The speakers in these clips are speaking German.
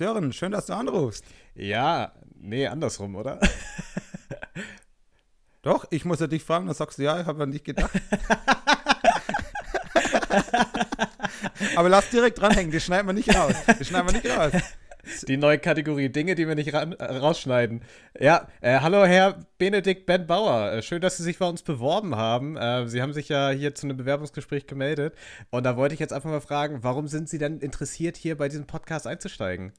Sören, schön, dass du anrufst. Ja, nee, andersrum, oder? Doch, ich muss ja dich fragen, dann sagst du, ja, ich habe an dich gedacht. Aber lass direkt dranhängen, das schneiden wir nicht raus. Das schneiden wir nicht raus. Die neue Kategorie Dinge, die wir nicht ran, äh, rausschneiden. Ja, äh, hallo Herr Benedikt Ben Bauer. Äh, schön, dass Sie sich bei uns beworben haben. Äh, Sie haben sich ja hier zu einem Bewerbungsgespräch gemeldet. Und da wollte ich jetzt einfach mal fragen, warum sind Sie denn interessiert, hier bei diesem Podcast einzusteigen?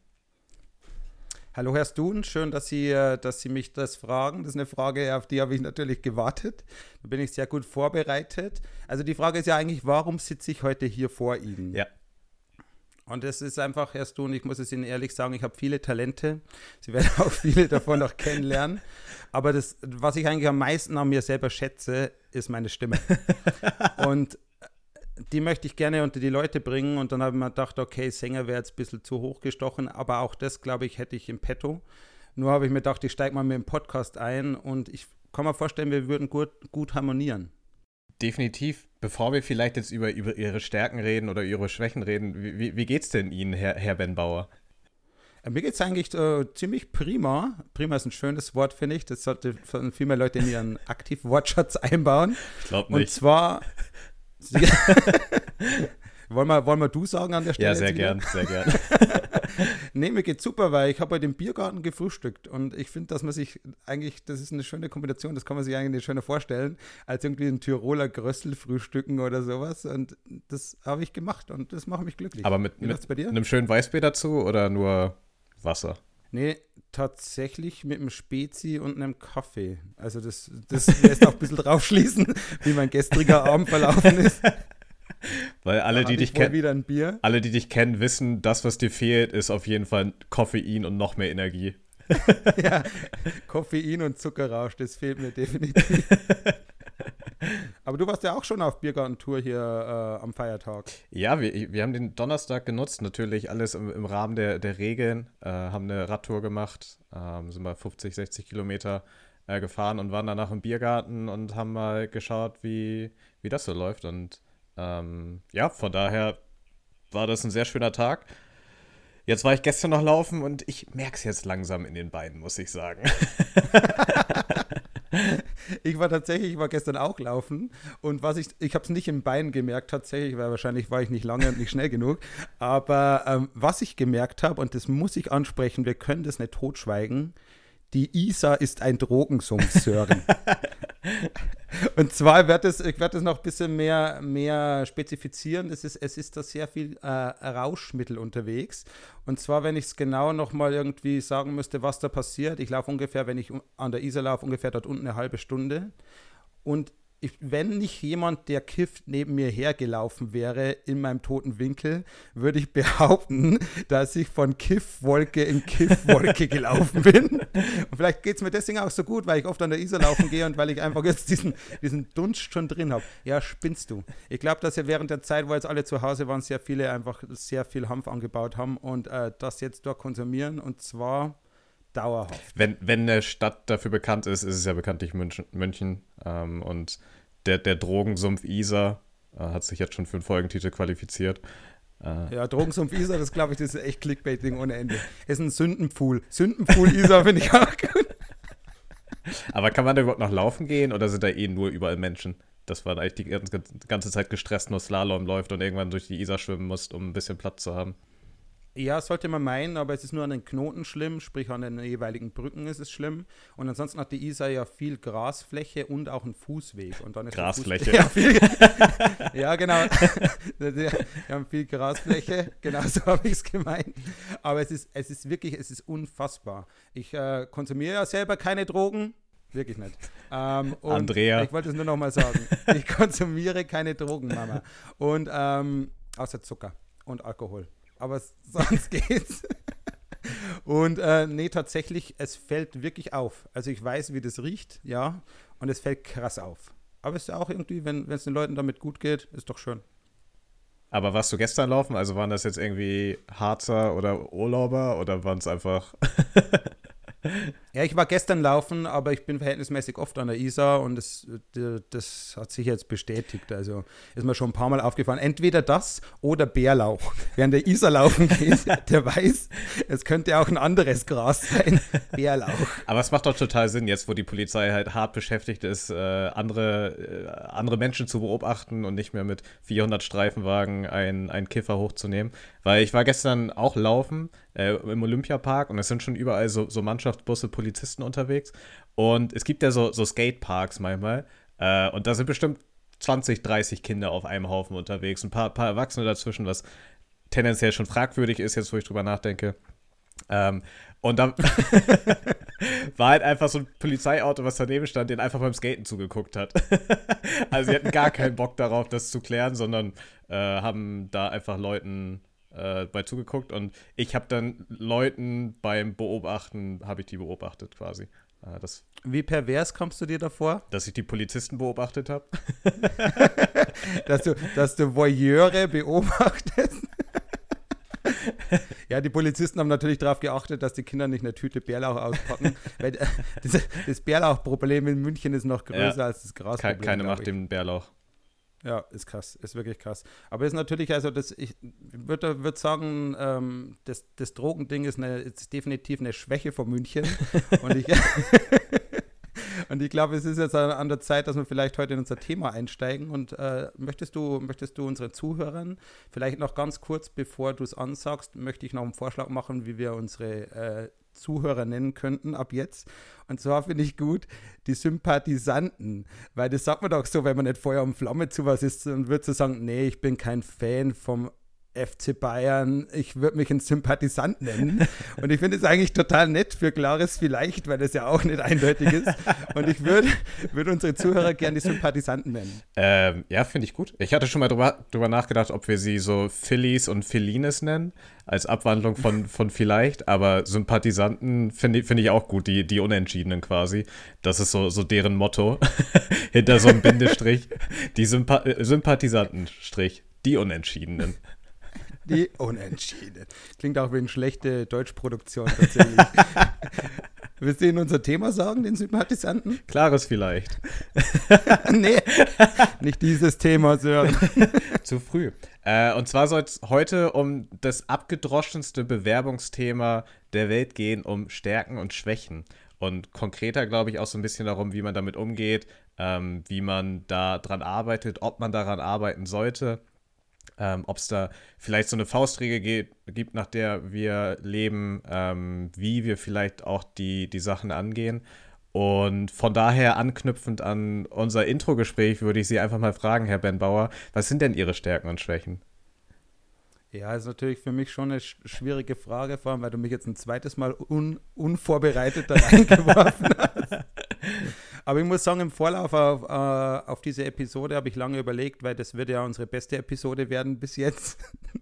Hallo Herr Stun, schön, dass Sie, äh, dass Sie mich das fragen. Das ist eine Frage, auf die habe ich natürlich gewartet. Da bin ich sehr gut vorbereitet. Also die Frage ist ja eigentlich, warum sitze ich heute hier vor Ihnen? Ja. Und es ist einfach, Herr Stun, ich muss es Ihnen ehrlich sagen, ich habe viele Talente. Sie werden auch viele davon noch kennenlernen. Aber das, was ich eigentlich am meisten an mir selber schätze, ist meine Stimme. Und die möchte ich gerne unter die Leute bringen. Und dann habe ich mir gedacht, okay, Sänger wäre jetzt ein bisschen zu hoch gestochen, aber auch das, glaube ich, hätte ich im Petto. Nur habe ich mir gedacht, ich steige mal mit dem Podcast ein und ich kann mir vorstellen, wir würden gut, gut harmonieren. Definitiv. Bevor wir vielleicht jetzt über, über Ihre Stärken reden oder Ihre Schwächen reden, wie, wie es denn Ihnen, Herr, Herr Ben Bauer? Äh, mir geht es eigentlich äh, ziemlich prima. Prima ist ein schönes Wort, finde ich. Das sollte viel mehr Leute in ihren Aktivwortschatz einbauen. Ich glaube nicht. Und zwar wollen, wir, wollen wir du sagen an der Stelle? Ja, sehr gern, sehr gern. nee, mir geht's super, weil ich habe heute im Biergarten gefrühstückt und ich finde, dass man sich eigentlich, das ist eine schöne Kombination, das kann man sich eigentlich schöner vorstellen, als irgendwie ein Tiroler Grössel frühstücken oder sowas und das habe ich gemacht und das macht mich glücklich. Aber mit, mit einem schönen Weißbier dazu oder nur Wasser? Nee, tatsächlich mit einem Spezi und einem Kaffee. Also das, das lässt auch ein bisschen drauf schließen, wie mein gestriger Abend verlaufen ist. Weil alle, die dich kennen, alle, die dich kennen, wissen, das, was dir fehlt, ist auf jeden Fall Koffein und noch mehr Energie. ja, Koffein und Zuckerrausch, das fehlt mir definitiv. Aber du warst ja auch schon auf Biergartentour hier äh, am Feiertag. Ja, wir, wir haben den Donnerstag genutzt, natürlich alles im, im Rahmen der, der Regeln. Äh, haben eine Radtour gemacht, ähm, sind mal 50, 60 Kilometer äh, gefahren und waren danach im Biergarten und haben mal geschaut, wie, wie das so läuft. Und ähm, ja, von daher war das ein sehr schöner Tag. Jetzt war ich gestern noch laufen und ich merke es jetzt langsam in den Beinen, muss ich sagen. ich war tatsächlich, ich war gestern auch laufen und was ich, ich habe es nicht im Bein gemerkt tatsächlich, weil wahrscheinlich war ich nicht lange und nicht schnell genug, aber ähm, was ich gemerkt habe, und das muss ich ansprechen, wir können das nicht totschweigen, die Isar ist ein Drogensumpf, Sören. Und zwar wird es, ich werde es noch ein bisschen mehr, mehr spezifizieren. Es ist, es ist da sehr viel äh, Rauschmittel unterwegs. Und zwar, wenn ich es genau nochmal irgendwie sagen müsste, was da passiert. Ich laufe ungefähr, wenn ich an der Isar laufe, ungefähr dort unten eine halbe Stunde. Und ich, wenn nicht jemand, der kifft, neben mir hergelaufen wäre in meinem toten Winkel, würde ich behaupten, dass ich von Kiffwolke in Kiffwolke gelaufen bin. Und vielleicht geht es mir deswegen auch so gut, weil ich oft an der Isar laufen gehe und weil ich einfach jetzt diesen, diesen Dunst schon drin habe. Ja, spinnst du. Ich glaube, dass ja während der Zeit, wo jetzt alle zu Hause waren, sehr viele einfach sehr viel Hanf angebaut haben und äh, das jetzt dort konsumieren und zwar dauerhaft. Wenn, wenn eine Stadt dafür bekannt ist, ist es ja bekanntlich München. München ähm, und der, der Drogensumpf Isar äh, hat sich jetzt schon für einen Folgentitel qualifiziert. Äh, ja, Drogensumpf Isar, das glaube ich, das ist echt Clickbaiting ohne Ende. Es ist ein Sündenpfuhl. Sündenpfuhl Isar finde ich auch gut. Aber kann man da überhaupt noch laufen gehen oder sind da eh nur überall Menschen? Dass man eigentlich die ganze Zeit gestresst nur Slalom läuft und irgendwann durch die Isar schwimmen muss, um ein bisschen Platz zu haben. Ja, sollte man meinen, aber es ist nur an den Knoten schlimm, sprich an den jeweiligen Brücken ist es schlimm. Und ansonsten hat die Isar ja viel Grasfläche und auch einen Fußweg. Und dann ist Grasfläche. Ja, viel, ja, genau. Wir haben viel Grasfläche, genau so habe ich es gemeint. Aber es ist, es ist wirklich, es ist unfassbar. Ich äh, konsumiere ja selber keine Drogen, Wirklich nicht. Ähm, Andrea. Ich wollte es nur noch mal sagen. Ich konsumiere keine Drogen, Mama. Und ähm, außer Zucker und Alkohol aber sonst geht's. Und äh, nee, tatsächlich, es fällt wirklich auf. Also ich weiß, wie das riecht, ja, und es fällt krass auf. Aber es ist ja auch irgendwie, wenn es den Leuten damit gut geht, ist doch schön. Aber warst du gestern laufen? Also waren das jetzt irgendwie Harzer oder Urlauber oder waren es einfach. Ja, ich war gestern laufen, aber ich bin verhältnismäßig oft an der Isar und das, das hat sich jetzt bestätigt. Also ist mir schon ein paar Mal aufgefallen. Entweder das oder Bärlauch. Wer an der Isar laufen geht, der weiß, es könnte auch ein anderes Gras sein. Bärlauch. Aber es macht doch total Sinn, jetzt wo die Polizei halt hart beschäftigt ist, äh, andere, äh, andere Menschen zu beobachten und nicht mehr mit 400 Streifenwagen einen Kiffer hochzunehmen. Weil ich war gestern auch laufen äh, im Olympiapark und es sind schon überall so, so Mannschaftsbusse, Polizisten unterwegs. Und es gibt ja so, so Skateparks manchmal. Äh, und da sind bestimmt 20, 30 Kinder auf einem Haufen unterwegs. Ein paar, paar Erwachsene dazwischen, was tendenziell schon fragwürdig ist, jetzt wo ich drüber nachdenke. Ähm, und da war halt einfach so ein Polizeiauto, was daneben stand, den einfach beim Skaten zugeguckt hat. also sie hatten gar keinen Bock darauf, das zu klären, sondern äh, haben da einfach Leuten äh, bei zugeguckt und ich habe dann Leuten beim Beobachten, habe ich die beobachtet quasi. Äh, das, Wie pervers kommst du dir davor? Dass ich die Polizisten beobachtet habe. dass, du, dass du Voyeure beobachtest. ja, die Polizisten haben natürlich darauf geachtet, dass die Kinder nicht eine Tüte Bärlauch auspacken. weil äh, das, das Bärlauchproblem in München ist noch größer ja, als das Grasproblem. Keine macht dem Bärlauch. Ja, ist krass, ist wirklich krass. Aber ist natürlich, also das, ich würde würd sagen, ähm, das, das Drogending ist, eine, ist definitiv eine Schwäche von München. und ich, und ich glaube, es ist jetzt an der Zeit, dass wir vielleicht heute in unser Thema einsteigen. Und äh, möchtest du, möchtest du unsere Zuhörern vielleicht noch ganz kurz, bevor du es ansagst, möchte ich noch einen Vorschlag machen, wie wir unsere äh, Zuhörer nennen könnten ab jetzt. Und zwar finde ich gut die Sympathisanten, weil das sagt man doch so, wenn man nicht Feuer und Flamme zu was ist und wird so sagen, nee, ich bin kein Fan vom FC Bayern, ich würde mich ein Sympathisant nennen. Und ich finde es eigentlich total nett für Klares vielleicht, weil das ja auch nicht eindeutig ist. Und ich würde würd unsere Zuhörer gerne die Sympathisanten nennen. Ähm, ja, finde ich gut. Ich hatte schon mal drüber, drüber nachgedacht, ob wir sie so Phillies und Philines nennen, als Abwandlung von, von vielleicht. Aber Sympathisanten finde find ich auch gut, die, die Unentschiedenen quasi. Das ist so, so deren Motto. Hinter so einem Bindestrich. Die Sympa Sympathisanten-Strich. Die Unentschiedenen. Die Unentschieden. Klingt auch wie eine schlechte Deutschproduktion tatsächlich. Willst du Ihnen unser Thema sagen, den Sympathisanten? Klares vielleicht. nee, nicht dieses Thema, Sören. Zu früh. Äh, und zwar soll es heute um das abgedroschenste Bewerbungsthema der Welt gehen, um Stärken und Schwächen. Und konkreter, glaube ich, auch so ein bisschen darum, wie man damit umgeht, ähm, wie man da dran arbeitet, ob man daran arbeiten sollte ähm, ob es da vielleicht so eine Faustregel gibt, nach der wir leben, ähm, wie wir vielleicht auch die, die Sachen angehen. Und von daher anknüpfend an unser Intro-Gespräch würde ich Sie einfach mal fragen, Herr Ben Bauer, was sind denn Ihre Stärken und Schwächen? Ja, ist natürlich für mich schon eine schwierige Frage, vor allem weil du mich jetzt ein zweites Mal un unvorbereitet da reingeworfen hast. Aber ich muss sagen, im Vorlauf auf, äh, auf diese Episode habe ich lange überlegt, weil das wird ja unsere beste Episode werden bis jetzt.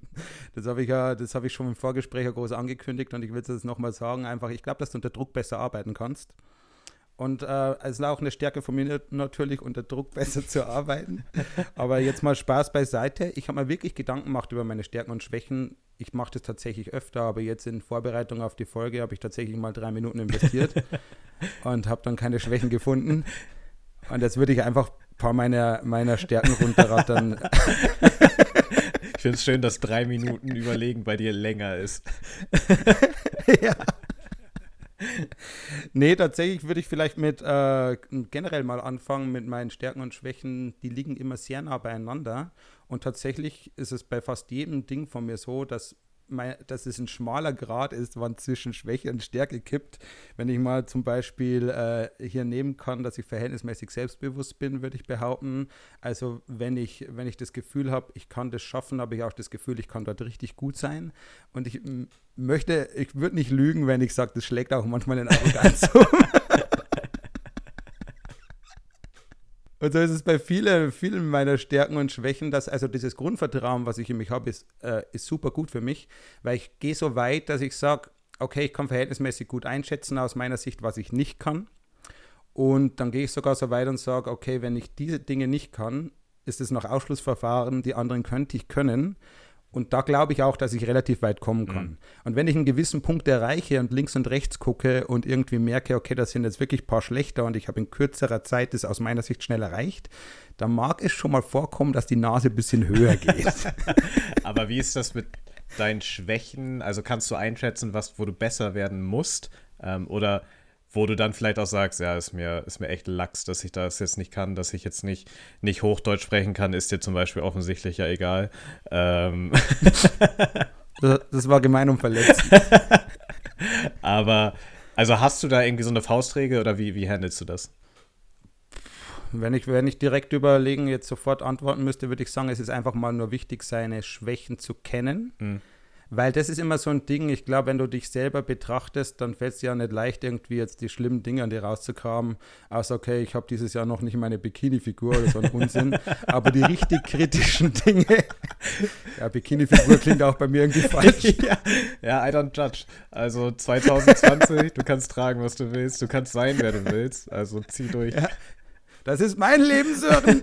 das habe ich ja, das habe ich schon im Vorgespräch ja groß angekündigt und ich will es jetzt nochmal sagen. Einfach, ich glaube, dass du unter Druck besser arbeiten kannst. Und äh, es ist auch eine Stärke von mir natürlich, unter Druck besser zu arbeiten. Aber jetzt mal Spaß beiseite. Ich habe mir wirklich Gedanken gemacht über meine Stärken und Schwächen. Ich mache das tatsächlich öfter, aber jetzt in Vorbereitung auf die Folge habe ich tatsächlich mal drei Minuten investiert und habe dann keine Schwächen gefunden. Und jetzt würde ich einfach ein paar meiner, meiner Stärken runterrattern. Ich finde es schön, dass drei Minuten Überlegen bei dir länger ist. ja nee, tatsächlich würde ich vielleicht mit äh, generell mal anfangen mit meinen Stärken und Schwächen. Die liegen immer sehr nah beieinander. Und tatsächlich ist es bei fast jedem Ding von mir so, dass mein, dass es ein schmaler Grad ist, wann zwischen Schwäche und Stärke kippt. Wenn ich mal zum Beispiel äh, hier nehmen kann, dass ich verhältnismäßig selbstbewusst bin, würde ich behaupten. Also wenn ich, wenn ich das Gefühl habe, ich kann das schaffen, habe ich auch das Gefühl, ich kann dort richtig gut sein. Und ich möchte, ich würde nicht lügen, wenn ich sage, das schlägt auch manchmal in Arroganz um. Und so ist es bei vielen, vielen meiner Stärken und Schwächen, dass also dieses Grundvertrauen, was ich in mich habe, ist, äh, ist super gut für mich, weil ich gehe so weit, dass ich sage, okay, ich kann verhältnismäßig gut einschätzen aus meiner Sicht, was ich nicht kann. Und dann gehe ich sogar so weit und sage, okay, wenn ich diese Dinge nicht kann, ist es noch Ausschlussverfahren, die anderen könnte ich können. Und da glaube ich auch, dass ich relativ weit kommen kann. Mhm. Und wenn ich einen gewissen Punkt erreiche und links und rechts gucke und irgendwie merke, okay, das sind jetzt wirklich ein paar schlechter und ich habe in kürzerer Zeit das aus meiner Sicht schnell erreicht, dann mag es schon mal vorkommen, dass die Nase ein bisschen höher geht. Aber wie ist das mit deinen Schwächen? Also kannst du einschätzen, was, wo du besser werden musst? Ähm, oder wo du dann vielleicht auch sagst, ja, ist mir, ist mir echt Lachs, dass ich das jetzt nicht kann, dass ich jetzt nicht, nicht Hochdeutsch sprechen kann, ist dir zum Beispiel offensichtlich ja egal. Ähm. Das, das, war gemein und verletzt. Aber, also hast du da irgendwie so eine Faustregel oder wie, wie handelst du das? Wenn ich, wenn ich direkt überlegen, jetzt sofort antworten müsste, würde ich sagen, es ist einfach mal nur wichtig, seine Schwächen zu kennen. Mhm weil das ist immer so ein Ding, ich glaube, wenn du dich selber betrachtest, dann fällt es dir ja nicht leicht, irgendwie jetzt die schlimmen Dinge an dir rauszukramen. Außer, okay, ich habe dieses Jahr noch nicht meine Bikini-Figur oder so ein Unsinn. Aber die richtig kritischen Dinge, ja, Bikini-Figur klingt auch bei mir irgendwie falsch. ja, ja, I don't judge. Also 2020, du kannst tragen, was du willst, du kannst sein, wer du willst. Also zieh durch. Ja, das ist mein Leben, Sören.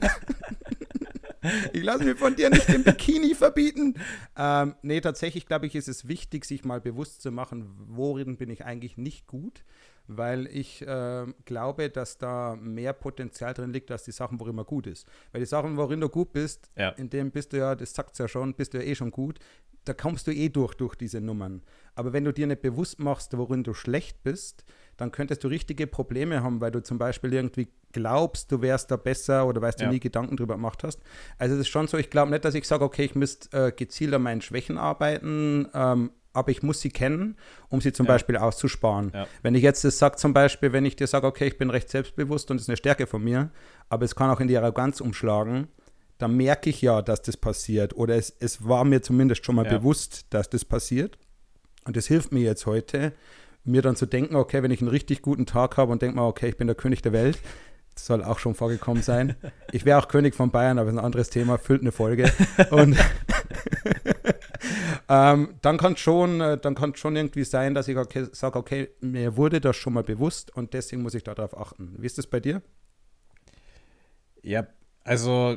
Ich lasse mir von dir nicht den Bikini verbieten. Ähm, nee, tatsächlich glaube ich, ist es wichtig, sich mal bewusst zu machen, worin bin ich eigentlich nicht gut, weil ich äh, glaube, dass da mehr Potenzial drin liegt, als die Sachen, worin man gut ist. Weil die Sachen, worin du gut bist, ja. in dem bist du ja, das sagt es ja schon, bist du ja eh schon gut. Da kommst du eh durch, durch diese Nummern. Aber wenn du dir nicht bewusst machst, worin du schlecht bist, dann könntest du richtige Probleme haben, weil du zum Beispiel irgendwie glaubst, du wärst da besser oder weil du ja. nie Gedanken drüber gemacht hast. Also es ist schon so, ich glaube nicht, dass ich sage, okay, ich müsste äh, gezielt an meinen Schwächen arbeiten, ähm, aber ich muss sie kennen, um sie zum ja. Beispiel auszusparen. Ja. Wenn ich jetzt das sage, zum Beispiel, wenn ich dir sage, okay, ich bin recht selbstbewusst und das ist eine Stärke von mir, aber es kann auch in die Arroganz umschlagen, dann merke ich ja, dass das passiert. Oder es, es war mir zumindest schon mal bewusst, dass das passiert. Und das hilft mir jetzt heute, mir dann zu denken, okay, wenn ich einen richtig guten Tag habe und denke mal, okay, ich bin der König der Welt, das soll auch schon vorgekommen sein. Ich wäre auch König von Bayern, aber das ist ein anderes Thema, füllt eine Folge. Und ähm, dann kann schon, äh, dann kann schon irgendwie sein, dass ich okay, sage, okay, mir wurde das schon mal bewusst und deswegen muss ich darauf achten. Wie ist das bei dir? Ja, also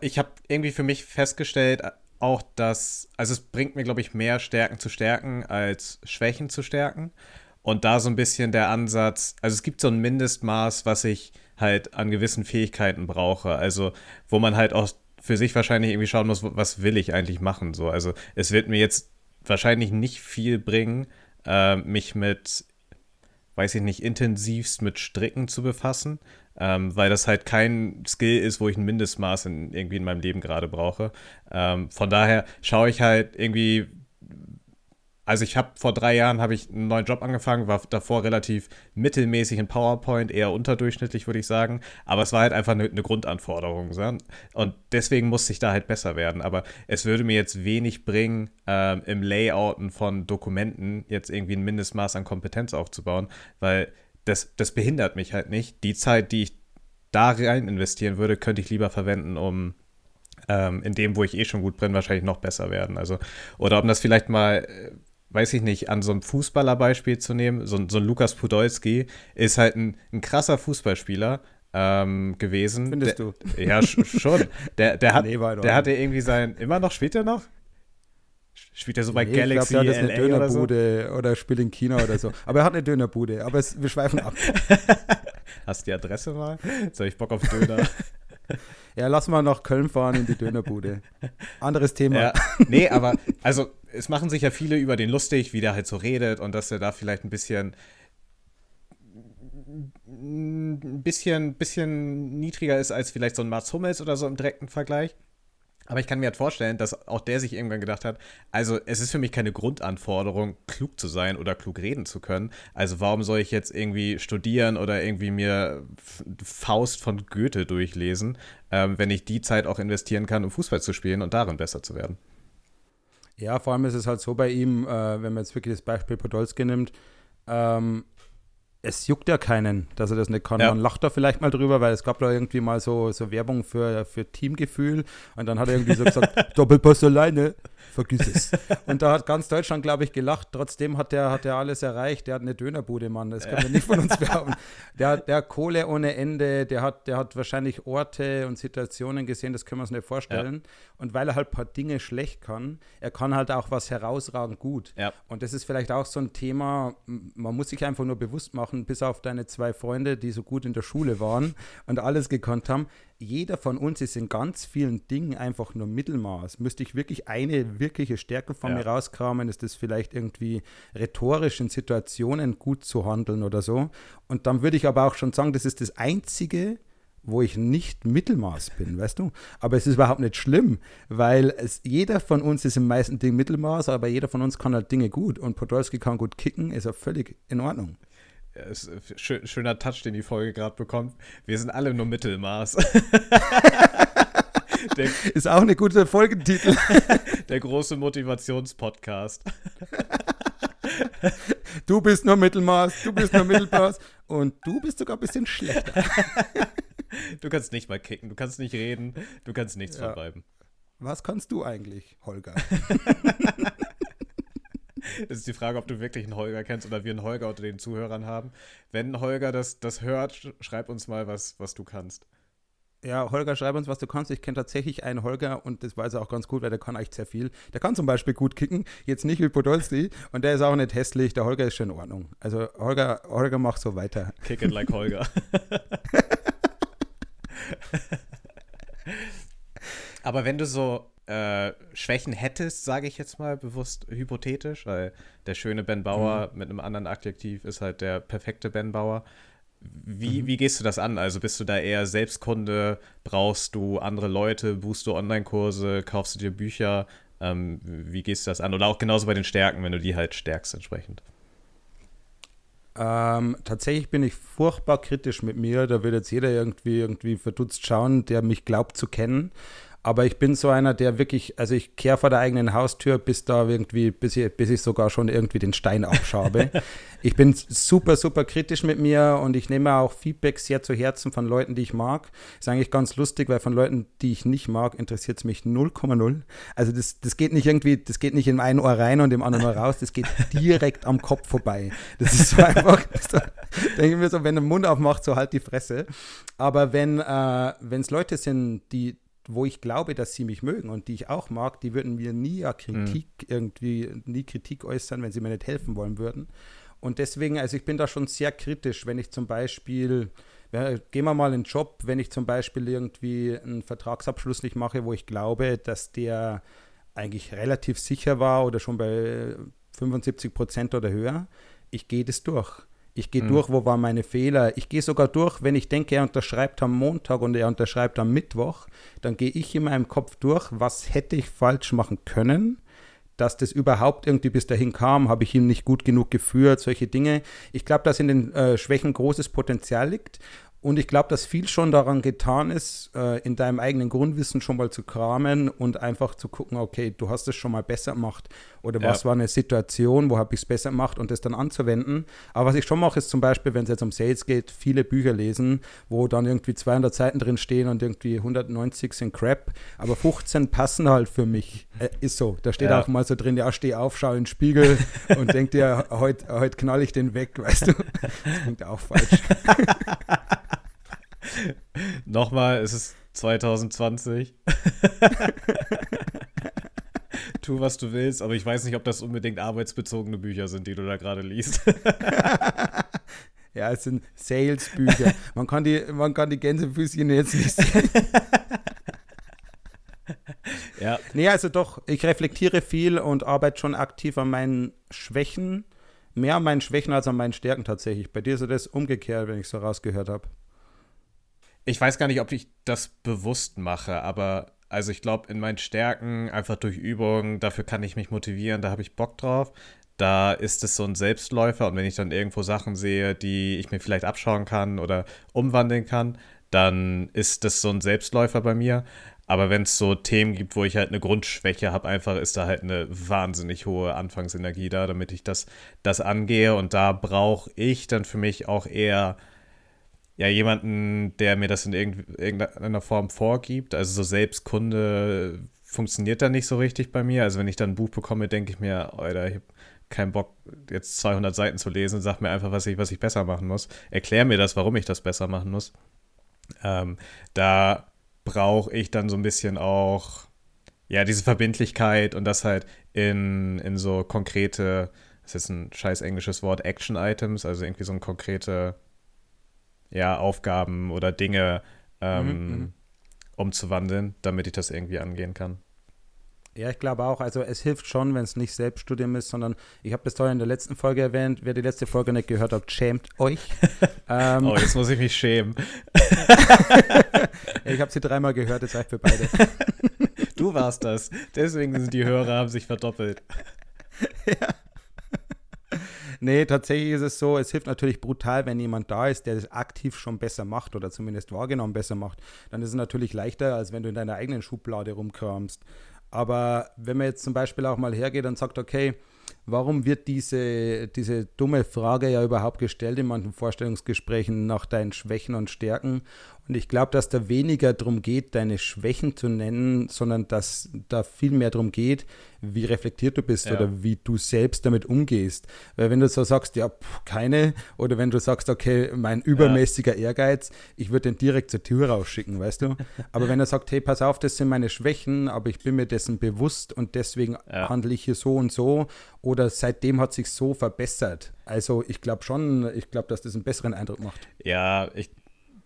ich habe irgendwie für mich festgestellt, auch, dass, also es bringt mir, glaube ich, mehr Stärken zu stärken als Schwächen zu stärken. Und da so ein bisschen der Ansatz, also es gibt so ein Mindestmaß, was ich halt an gewissen Fähigkeiten brauche. Also, wo man halt auch für sich wahrscheinlich irgendwie schauen muss, was will ich eigentlich machen. So, also es wird mir jetzt wahrscheinlich nicht viel bringen, äh, mich mit, weiß ich nicht, intensivst mit Stricken zu befassen ähm, weil das halt kein Skill ist, wo ich ein Mindestmaß in, irgendwie in meinem Leben gerade brauche. Ähm, von daher schaue ich halt irgendwie, also ich habe vor drei Jahren habe ich einen neuen Job angefangen, war davor relativ mittelmäßig in PowerPoint, eher unterdurchschnittlich würde ich sagen, aber es war halt einfach eine, eine Grundanforderung so? und deswegen musste ich da halt besser werden. Aber es würde mir jetzt wenig bringen, ähm, im Layouten von Dokumenten jetzt irgendwie ein Mindestmaß an Kompetenz aufzubauen, weil das, das behindert mich halt nicht. Die Zeit, die ich da rein investieren würde, könnte ich lieber verwenden, um ähm, in dem, wo ich eh schon gut bin, wahrscheinlich noch besser werden. Also, oder um das vielleicht mal, äh, weiß ich nicht, an so einem Fußballerbeispiel zu nehmen, so, so ein Lukas Podolski ist halt ein, ein krasser Fußballspieler, ähm, gewesen. Findest der, du? Ja, schon. Der, der, hat, nee, der hatte irgendwie sein, immer noch, spielt er noch? Spielt er so bei nee, Galaxy glaub, LA eine Dönerbude oder, so? oder spielt in China oder so. Aber er hat eine Dönerbude. Aber es, wir schweifen ab. Hast du die Adresse mal? Jetzt habe ich Bock auf Döner. ja, lass mal nach Köln fahren in die Dönerbude. Anderes Thema. Ja, nee, aber also es machen sich ja viele über den lustig, wie der halt so redet und dass er da vielleicht ein bisschen ein bisschen, bisschen niedriger ist als vielleicht so ein Mats Hummels oder so im direkten Vergleich. Aber ich kann mir halt vorstellen, dass auch der sich irgendwann gedacht hat, also es ist für mich keine Grundanforderung, klug zu sein oder klug reden zu können. Also warum soll ich jetzt irgendwie studieren oder irgendwie mir Faust von Goethe durchlesen, ähm, wenn ich die Zeit auch investieren kann, um Fußball zu spielen und darin besser zu werden? Ja, vor allem ist es halt so bei ihm, äh, wenn man jetzt wirklich das Beispiel Podolski nimmt, ähm, es juckt ja keinen, dass er das nicht kann. Ja. Man lacht da vielleicht mal drüber, weil es gab da irgendwie mal so, so Werbung für, für Teamgefühl und dann hat er irgendwie so gesagt, Doppelpass alleine, vergiss es. Und da hat ganz Deutschland, glaube ich, gelacht. Trotzdem hat der, hat der alles erreicht. Der hat eine Dönerbude, Mann. Das kann man nicht von uns behaupten. Der, der hat Kohle ohne Ende. Der hat, der hat wahrscheinlich Orte und Situationen gesehen, das können wir uns nicht vorstellen. Und weil er halt ein paar Dinge schlecht kann, er kann halt auch was herausragend gut. Ja. Und das ist vielleicht auch so ein Thema, man muss sich einfach nur bewusst machen, bis auf deine zwei Freunde, die so gut in der Schule waren und alles gekonnt haben. Jeder von uns ist in ganz vielen Dingen einfach nur Mittelmaß. Müsste ich wirklich eine wirkliche Stärke von Ja. mir rauskramen, ist das vielleicht irgendwie rhetorisch in Situationen gut zu handeln oder so. Und dann würde ich aber auch schon sagen, das ist das Einzige, wo ich nicht Mittelmaß bin, weißt du? Aber es ist überhaupt nicht schlimm, weil es, jeder von uns ist im meisten Ding Mittelmaß, aber jeder von uns kann halt Dinge gut und Podolski kann gut kicken, ist ja völlig in Ordnung. Ja, ist ein schön, schöner Touch, den die Folge gerade bekommt. Wir sind alle nur Mittelmaß. der, Ist auch eine gute Folgentitel. der große Motivationspodcast. Du bist nur Mittelmaß, du bist nur Mittelmaß und du bist sogar ein bisschen schlechter. Du kannst nicht mal kicken, du kannst nicht reden, du kannst nichts Ja. verbleiben. Was kannst du eigentlich, Holger? Es ist die Frage, ob du wirklich einen Holger kennst oder wir einen Holger unter den Zuhörern haben. Wenn ein Holger das, das hört, sch- schreib uns mal, was, was du kannst. Ja, Holger, schreib uns, was du kannst. Ich kenne tatsächlich einen Holger und das weiß er auch ganz gut, weil der kann echt sehr viel. Der kann zum Beispiel gut kicken, jetzt nicht wie Podolski und der ist auch nicht hässlich. Der Holger ist schon in Ordnung. Also Holger, Holger macht so weiter. Kick it like Holger. Aber wenn du so äh, Schwächen hättest, sage ich jetzt mal bewusst hypothetisch, weil der schöne Ben Bauer mit einem anderen Adjektiv ist halt der perfekte Ben Bauer. Wie, wie gehst du das an? Also bist du da eher Selbstkunde? Brauchst du andere Leute? Buchst du Online-Kurse? Kaufst du dir Bücher? Ähm, wie gehst du das an? Oder auch genauso bei den Stärken, wenn du die halt stärkst entsprechend. Ähm, tatsächlich bin ich furchtbar kritisch mit mir. Da wird jetzt jeder irgendwie, irgendwie verdutzt schauen, der mich glaubt zu kennen. Aber ich bin so einer, der wirklich, also ich kehre vor der eigenen Haustür, bis da irgendwie, bis ich, bis ich sogar schon irgendwie den Stein abschabe. ich bin super, super kritisch mit mir und ich nehme auch Feedback sehr zu Herzen von Leuten, die ich mag. Ist eigentlich ganz lustig, weil von Leuten, die ich nicht mag, interessiert es mich 0,0. Also das, das geht nicht irgendwie, das geht nicht in ein Ohr rein und im anderen Ohr raus, das geht direkt am Kopf vorbei. Das ist so einfach, so, denke ich mir so, wenn der Mund aufmacht, so halt die Fresse. Aber wenn äh, es Leute sind, die, wo ich glaube, dass sie mich mögen und die ich auch mag, die würden mir nie ja Kritik irgendwie, nie Kritik äußern, wenn sie mir nicht helfen wollen würden. Und deswegen, also ich bin da schon sehr kritisch, wenn ich zum Beispiel, ja, gehen wir mal in den Job, wenn ich zum Beispiel irgendwie einen Vertragsabschluss nicht mache, wo ich glaube, dass der eigentlich relativ sicher war oder schon bei 75 Prozent oder höher, ich gehe das durch. Ich gehe Mhm. durch, wo waren meine Fehler. Ich gehe sogar durch, wenn ich denke, er unterschreibt am Montag und er unterschreibt am Mittwoch, dann gehe ich in meinem Kopf durch, was hätte ich falsch machen können, dass das überhaupt irgendwie bis dahin kam, habe ich ihn nicht gut genug geführt, solche Dinge. Ich glaube, dass in den äh, Schwächen großes Potenzial liegt. Und ich glaube, dass viel schon daran getan ist, äh, in deinem eigenen Grundwissen schon mal zu kramen und einfach zu gucken, okay, du hast es schon mal besser gemacht oder Ja. was war eine Situation, wo habe ich es besser gemacht und das dann anzuwenden. Aber was ich schon mache, ist zum Beispiel, wenn es jetzt um Sales geht, viele Bücher lesen, wo dann irgendwie 200 Seiten drin stehen und irgendwie 190 sind Crap, aber 15 passen halt für mich. Äh, ist so. Da steht Ja. auch mal so drin, ja, steh auf, schau in den Spiegel und denk dir, heute heut knall ich den weg, weißt du. Das klingt auch falsch. Nochmal, es ist 2020. tu, was du willst, aber ich weiß nicht, ob das unbedingt arbeitsbezogene Bücher sind, die du da gerade liest. Ja, es sind Sales-Bücher. Man kann die, man kann die Gänsefüßchen jetzt nicht sehen. ja, Nee, also doch, ich reflektiere viel und arbeite schon aktiv an meinen Schwächen. Mehr an meinen Schwächen als an meinen Stärken tatsächlich. Bei dir ist das umgekehrt, wenn ich so rausgehört habe. Ich weiß gar nicht, ob ich das bewusst mache, aber also ich glaube, in meinen Stärken, einfach durch Übung, dafür kann ich mich motivieren, da habe ich Bock drauf. Da ist es so ein Selbstläufer und wenn ich dann irgendwo Sachen sehe, die ich mir vielleicht abschauen kann oder umwandeln kann, dann ist das so ein Selbstläufer bei mir. Aber wenn es so Themen gibt, wo ich halt eine Grundschwäche habe, einfach ist da halt eine wahnsinnig hohe Anfangsenergie da, damit ich das, das angehe. Und da brauche ich dann für mich auch eher ja, jemanden, der mir das in irgendeiner Form vorgibt. Also so Selbstkunde funktioniert da nicht so richtig bei mir. Also wenn ich dann ein Buch bekomme, denke ich mir, Alter, ich habe keinen Bock, jetzt 200 Seiten zu lesen. Sag mir einfach, was ich, was ich besser machen muss. Erklär mir das, warum ich das besser machen muss. Ähm, da brauche ich dann so ein bisschen auch, ja, diese Verbindlichkeit und das halt in, in so konkrete, das ist jetzt ein scheiß englisches Wort, Action-Items, also irgendwie so ein konkrete, ja, Aufgaben oder Dinge ähm, mhm, mhm, umzuwandeln, damit ich das irgendwie angehen kann. Ja, ich glaube auch. Also es hilft schon, wenn es nicht Selbststudium ist, sondern ich habe das teuer in der letzten Folge erwähnt. Wer die letzte Folge nicht gehört hat, schämt euch. ähm, oh, jetzt muss ich mich schämen. ich habe sie dreimal gehört, das reicht für beide. du warst das. Deswegen sind die Hörer haben sich verdoppelt. ja. Nee, tatsächlich ist es so, es hilft natürlich brutal, wenn jemand da ist, der das aktiv schon besser macht oder zumindest wahrgenommen besser macht. Dann ist es natürlich leichter, als wenn du in deiner eigenen Schublade rumkramst. Aber wenn man jetzt zum Beispiel auch mal hergeht und sagt, okay, warum wird diese, diese dumme Frage ja überhaupt gestellt in manchen Vorstellungsgesprächen nach deinen Schwächen und Stärken? Und ich glaube, dass da weniger darum geht, deine Schwächen zu nennen, sondern dass da viel mehr darum geht, wie reflektiert du bist ja. oder wie du selbst damit umgehst. Weil wenn du so sagst, ja, pff, keine, oder wenn du sagst, okay, mein übermäßiger ja. Ehrgeiz, ich würde den direkt zur Tür rausschicken, weißt du? Aber wenn er sagt, hey, pass auf, das sind meine Schwächen, aber ich bin mir dessen bewusst und deswegen ja. handle ich hier so und so oder seitdem hat sich so verbessert. Also ich glaube schon, ich glaube, dass das einen besseren Eindruck macht. Ja, ich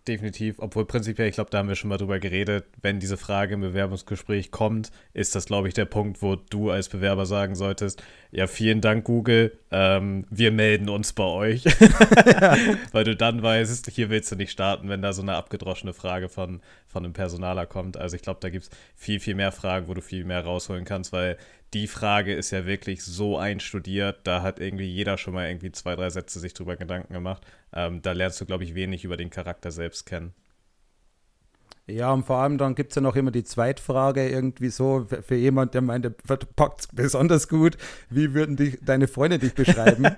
definitiv. Obwohl prinzipiell, ich glaube, da haben wir schon mal drüber geredet, wenn diese Frage im Bewerbungsgespräch kommt, ist das, glaube ich, der Punkt, wo du als Bewerber sagen solltest, ja, vielen Dank, Google, ähm, wir melden uns bei euch. Weil du dann weißt, hier willst du nicht starten, wenn da so eine abgedroschene Frage von, von einem Personaler kommt. Also ich glaube, da gibt es viel, viel mehr Fragen, wo du viel mehr rausholen kannst, weil die Frage ist ja wirklich so einstudiert, da hat irgendwie jeder schon mal irgendwie zwei, drei Sätze sich drüber Gedanken gemacht. Ähm, da lernst du, glaube ich, wenig über den Charakter selbst kennen. Ja, und vor allem dann gibt es ja noch immer die Zweitfrage irgendwie so für, für jemand, der meint, der packt besonders gut, wie würden dich deine Freunde dich beschreiben?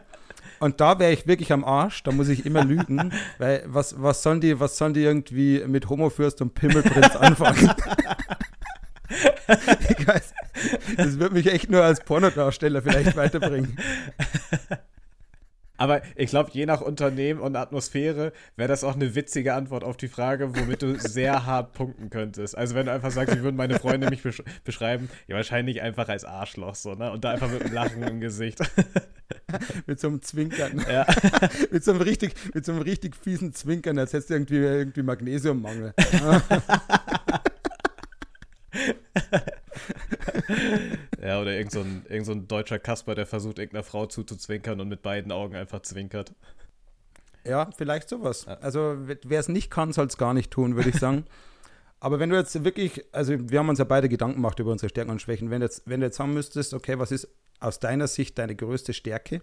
Und da wäre ich wirklich am Arsch, da muss ich immer lügen, weil was, was sollen die, was sollen die irgendwie mit Homofürst und Pimmelprinz anfangen? ich weiß, das wird mich echt nur als Pornodarsteller vielleicht weiterbringen. Aber ich glaube, je nach Unternehmen und Atmosphäre wäre das auch eine witzige Antwort auf die Frage, womit du sehr hart punkten könntest. Also wenn du einfach sagst, wie würden meine Freunde mich besch beschreiben, ja wahrscheinlich einfach als Arschloch so, ne? Und da einfach mit einem Lachen im Gesicht. mit so einem Zwinkern. Ja. mit, so einem richtig, mit so einem richtig fiesen Zwinkern, als hättest du irgendwie, irgendwie Magnesiummangel. Ja, oder irgend so, ein, irgend so ein deutscher Kasper, der versucht, irgendeiner Frau zuzuzwinkern und mit beiden Augen einfach zwinkert. Ja, vielleicht sowas. Also, wer es nicht kann, soll es gar nicht tun, würde ich sagen. Aber wenn du jetzt wirklich, also wir haben uns ja beide Gedanken gemacht über unsere Stärken und Schwächen. Wenn du jetzt, wenn du jetzt sagen müsstest, okay, was ist aus deiner Sicht deine größte Stärke?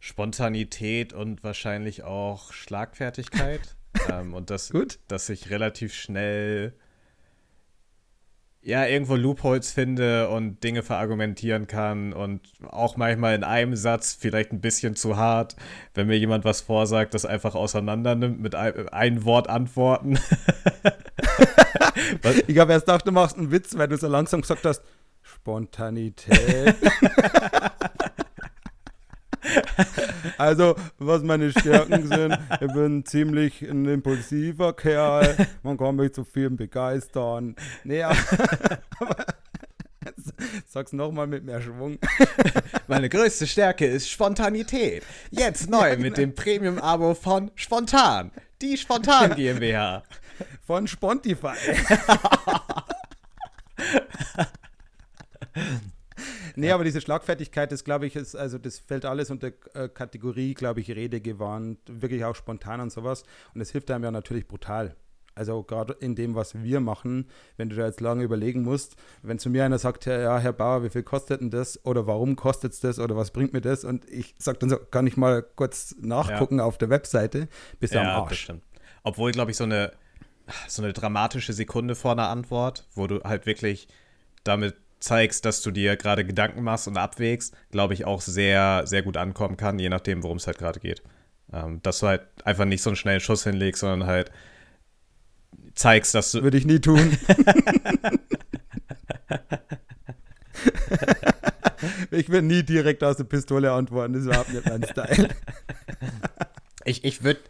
Spontanität und wahrscheinlich auch Schlagfertigkeit. ähm, und das, Gut. dass ich relativ schnell ja, irgendwo Loopholes finde und Dinge verargumentieren kann und auch manchmal in einem Satz vielleicht ein bisschen zu hart, wenn mir jemand was vorsagt, das einfach auseinander nimmt mit ein, ein Wort antworten. ich habe erst gedacht, du machst einen Witz, weil du so langsam gesagt hast, Spontanität. also, was meine Stärken sind, ich bin ziemlich ein impulsiver Kerl, man kann mich zu viel begeistern. Nee, aber, aber sag's nochmal mit mehr Schwung. Meine größte Stärke ist Spontanität. Jetzt neu ja, mit dem Premium-Abo von Spontan. Die Spontan GmbH. Von Spontify. nee, aber diese Schlagfertigkeit, das glaube ich, ist, also das fällt alles unter äh, Kategorie, glaube ich, Redegewandt, wirklich auch spontan und sowas. Und das hilft einem ja natürlich brutal. Also gerade in dem, was wir machen, wenn du da jetzt lange überlegen musst, wenn zu mir einer sagt, ja, Herr Bauer, wie viel kostet denn das? Oder warum kostet es das? Oder was bringt mir das? Und ich sage dann so, kann ich mal kurz nachgucken ja. auf der Webseite, bis ja, am Arsch. Obwohl, glaube ich, so eine so eine dramatische Sekunde vor einer Antwort, wo du halt wirklich damit zeigst, dass du dir gerade Gedanken machst und abwägst, glaube ich, auch sehr, sehr gut ankommen kann, je nachdem, worum es halt gerade geht. Ähm, dass du halt einfach nicht so einen schnellen Schuss hinlegst, sondern halt zeigst, dass du. Würde ich nie tun. ich würde nie direkt aus der Pistole antworten, das ist überhaupt nicht mein Style. ich ich würde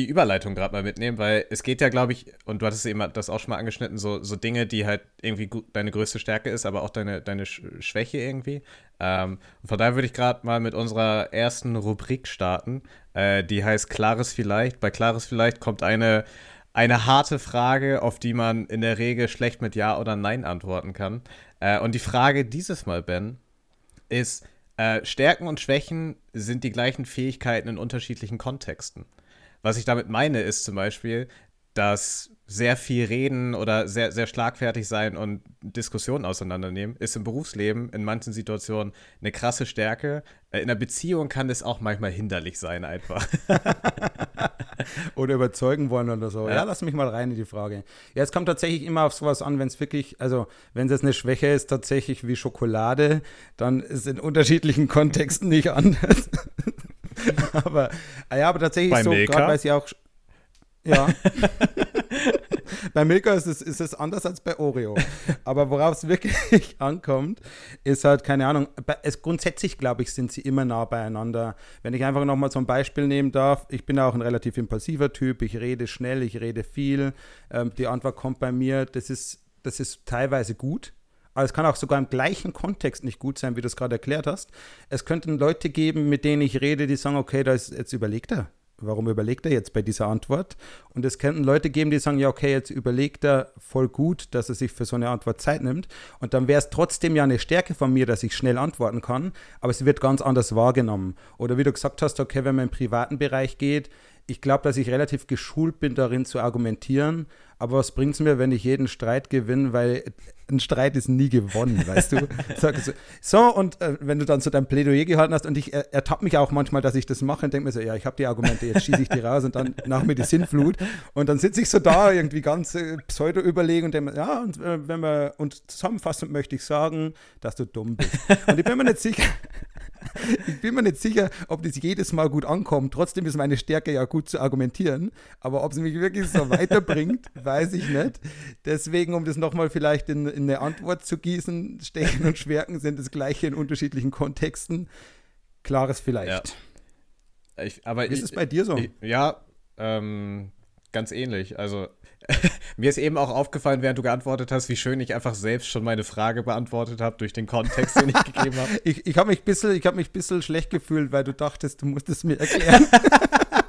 die Überleitung gerade mal mitnehmen, weil es geht ja, glaube ich, und du hattest eben das auch schon mal angeschnitten, so, so Dinge, die halt irgendwie deine größte Stärke ist, aber auch deine, deine Schwäche irgendwie. Ähm, von daher würde ich gerade mal mit unserer ersten Rubrik starten, äh, die heißt Klares Vielleicht. Bei Klares Vielleicht kommt eine, eine harte Frage, auf die man in der Regel schlecht mit Ja oder Nein antworten kann. Äh, und die Frage dieses Mal, Ben, ist, äh, Stärken und Schwächen sind die gleichen Fähigkeiten in unterschiedlichen Kontexten. Was ich damit meine, ist zum Beispiel, dass sehr viel reden oder sehr, sehr schlagfertig sein und Diskussionen auseinandernehmen, ist im Berufsleben in manchen Situationen eine krasse Stärke. In der Beziehung kann es auch manchmal hinderlich sein, einfach. oder überzeugen wollen oder so. Ja. ja. lass mich mal rein in die Frage. Ja, es kommt tatsächlich immer auf sowas an, wenn es wirklich, also wenn es jetzt eine Schwäche ist, tatsächlich wie Schokolade, dann ist es in unterschiedlichen Kontexten nicht anders. aber, ah ja, aber tatsächlich Bei so, gerade weil sie auch. Ja. bei Milka ist es, ist es anders als bei Oreo. Aber worauf es wirklich ankommt, ist halt, keine Ahnung, es, grundsätzlich glaube ich, sind sie immer nah beieinander. Wenn ich einfach nochmal so ein Beispiel nehmen darf, ich bin auch ein relativ impulsiver Typ, ich rede schnell, ich rede viel, ähm, die Antwort kommt bei mir, das ist, das ist teilweise gut, aber es kann auch sogar im gleichen Kontext nicht gut sein, wie du es gerade erklärt hast. Es könnten Leute geben, mit denen ich rede, die sagen, okay, da ist, jetzt überlegt er. Warum überlegt er jetzt bei dieser Antwort? Und es könnten Leute geben, die sagen, ja, okay, jetzt überlegt er voll gut, dass er sich für so eine Antwort Zeit nimmt. Und dann wäre es trotzdem ja eine Stärke von mir, dass ich schnell antworten kann, aber es wird ganz anders wahrgenommen. Oder wie du gesagt hast, okay, wenn man im privaten Bereich geht, ich glaube, dass ich relativ geschult bin, darin zu argumentieren. Aber was bringt es mir, wenn ich jeden Streit gewinne? Weil ein Streit ist nie gewonnen, weißt du? So, und äh, wenn du dann so dein Plädoyer gehalten hast und ich er, ertappe mich auch manchmal, dass ich das mache und denke mir so, ja, ich habe die Argumente, jetzt schieße ich die raus und dann nach mir die Sinnflut. Und dann sitze ich so da, irgendwie ganz äh, pseudo überlegen und denke mir, ja, und äh, wenn wir, und zusammenfassend möchte ich sagen, dass du dumm bist. Und ich bin mir nicht sicher, ich bin mir nicht sicher, ob das jedes Mal gut ankommt. Trotzdem ist meine Stärke ja gut zu argumentieren. Aber ob es mich wirklich so weiterbringt, weiß ich nicht. Deswegen, um das nochmal vielleicht in, in, eine Antwort zu gießen, Stechen und Schwerken sind das gleiche in unterschiedlichen Kontexten. Klares vielleicht. Ja. Ich, aber ist es bei dir so? Ich, ja, ähm, ganz ähnlich. Also Mir ist eben auch aufgefallen, während du geantwortet hast, wie schön ich einfach selbst schon meine Frage beantwortet habe durch den Kontext, den ich gegeben habe. Ich, ich habe mich ein bisschen, hab bisschen schlecht gefühlt, weil du dachtest, du musst es mir erklären.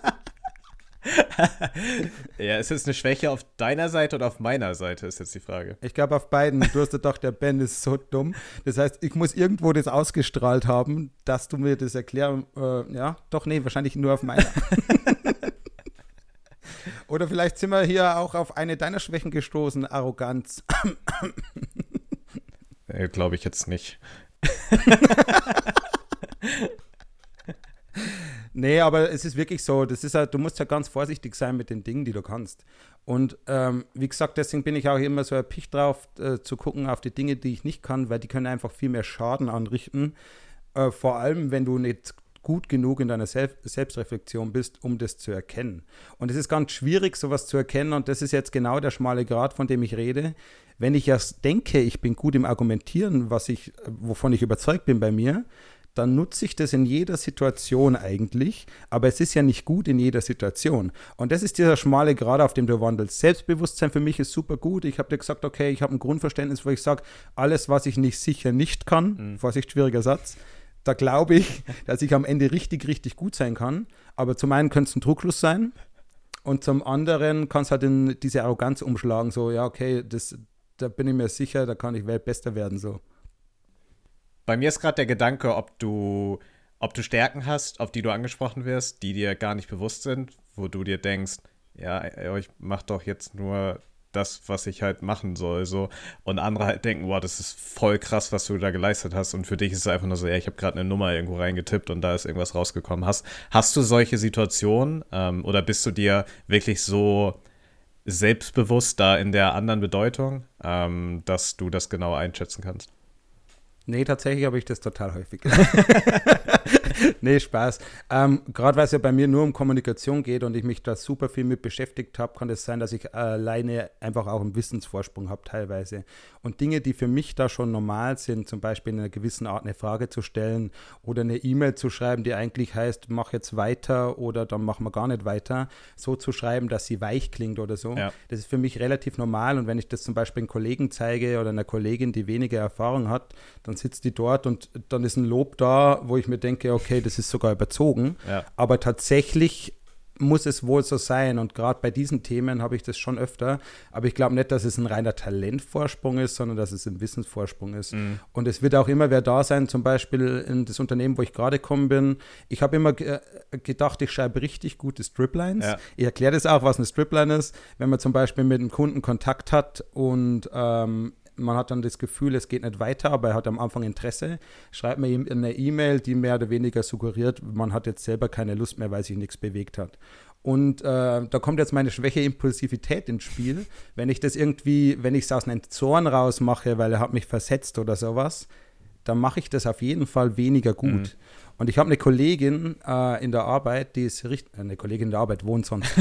ja, ist es eine Schwäche auf deiner Seite oder auf meiner Seite, ist jetzt die Frage. Ich glaube auf beiden. Du hast gedacht, der Ben ist so dumm. Das heißt, ich muss irgendwo das ausgestrahlt haben, dass du mir das erklären. Äh, ja, doch, nee, wahrscheinlich nur auf meiner. Oder vielleicht sind wir hier auch auf eine deiner Schwächen gestoßen, Arroganz. äh, Glaube ich jetzt nicht. Nee, aber es ist wirklich so, das ist halt, du musst ja ganz vorsichtig sein mit den Dingen, die du kannst. Und ähm, wie gesagt, deswegen bin ich auch immer so erpicht drauf, äh, zu gucken auf die Dinge, die ich nicht kann, weil die können einfach viel mehr Schaden anrichten. Äh, vor allem, wenn du nicht gut genug in deiner Selb Selbstreflexion bist, um das zu erkennen. Und es ist ganz schwierig, sowas zu erkennen, und das ist jetzt genau der schmale Grad, von dem ich rede. Wenn ich erst denke, ich bin gut im Argumentieren, was ich, wovon ich überzeugt bin bei mir, dann nutze ich das in jeder Situation eigentlich, aber es ist ja nicht gut in jeder Situation. Und das ist dieser schmale Grad, auf dem du wandelst. Selbstbewusstsein für mich ist super gut. Ich habe dir gesagt, okay, ich habe ein Grundverständnis, wo ich sage, alles, was ich nicht sicher nicht kann, mhm. Vorsicht, schwieriger Satz, da glaube ich, dass ich am Ende richtig, richtig gut sein kann. Aber zum einen könnte es ein Drucklos sein und zum anderen kann es halt in diese Arroganz umschlagen. So, ja, okay, das, da bin ich mir sicher, da kann ich Weltbester werden. So. Bei mir ist gerade der Gedanke, ob du, ob du Stärken hast, auf die du angesprochen wirst, die dir gar nicht bewusst sind, wo du dir denkst, ja, ich mach doch jetzt nur das, was ich halt machen soll. So. Und andere halt denken, wow, das ist voll krass, was du da geleistet hast. Und für dich ist es einfach nur so, ja, ich habe gerade eine Nummer irgendwo reingetippt und da ist irgendwas rausgekommen. Hast, hast du solche Situationen ähm, oder bist du dir wirklich so selbstbewusst da in der anderen Bedeutung, ähm, dass du das genau einschätzen kannst? Nee, tatsächlich habe ich das total häufig. nee, Spaß. Ähm, Gerade weil es ja bei mir nur um Kommunikation geht und ich mich da super viel mit beschäftigt habe, kann es sein, dass ich alleine einfach auch einen Wissensvorsprung habe teilweise. Und Dinge, die für mich da schon normal sind, zum Beispiel in einer gewissen Art eine Frage zu stellen oder eine E-Mail zu schreiben, die eigentlich heißt, mach jetzt weiter oder dann machen wir gar nicht weiter, so zu schreiben, dass sie weich klingt oder so. Ja. Das ist für mich relativ normal. Und wenn ich das zum Beispiel einem Kollegen zeige oder einer Kollegin, die weniger Erfahrung hat, dann sitzt die dort und dann ist ein Lob da, wo ich mir denke, okay, das ist sogar überzogen. Ja. Aber tatsächlich muss es wohl so sein. Und gerade bei diesen Themen habe ich das schon öfter. Aber ich glaube nicht, dass es ein reiner Talentvorsprung ist, sondern dass es ein Wissensvorsprung ist. Mhm. Und es wird auch immer wer da sein, zum Beispiel in das Unternehmen, wo ich gerade gekommen bin. Ich habe immer ge gedacht, ich schreibe richtig gute Striplines. Ja. Ich erkläre das auch, was eine Stripline ist. Wenn man zum Beispiel mit einem Kunden Kontakt hat und ähm, man hat dann das Gefühl, es geht nicht weiter, aber er hat am Anfang Interesse. Schreibt mir ihm eine E-Mail, die mehr oder weniger suggeriert, man hat jetzt selber keine Lust mehr, weil sich nichts bewegt hat. Und äh, da kommt jetzt meine Schwäche Impulsivität ins Spiel. Wenn ich das irgendwie, wenn ich es aus einem Zorn rausmache, weil er hat mich versetzt oder sowas, dann mache ich das auf jeden Fall weniger gut. Mhm. Und ich habe eine Kollegin äh, in der Arbeit, die ist richtig, eine Kollegin in der Arbeit wohnt sonst.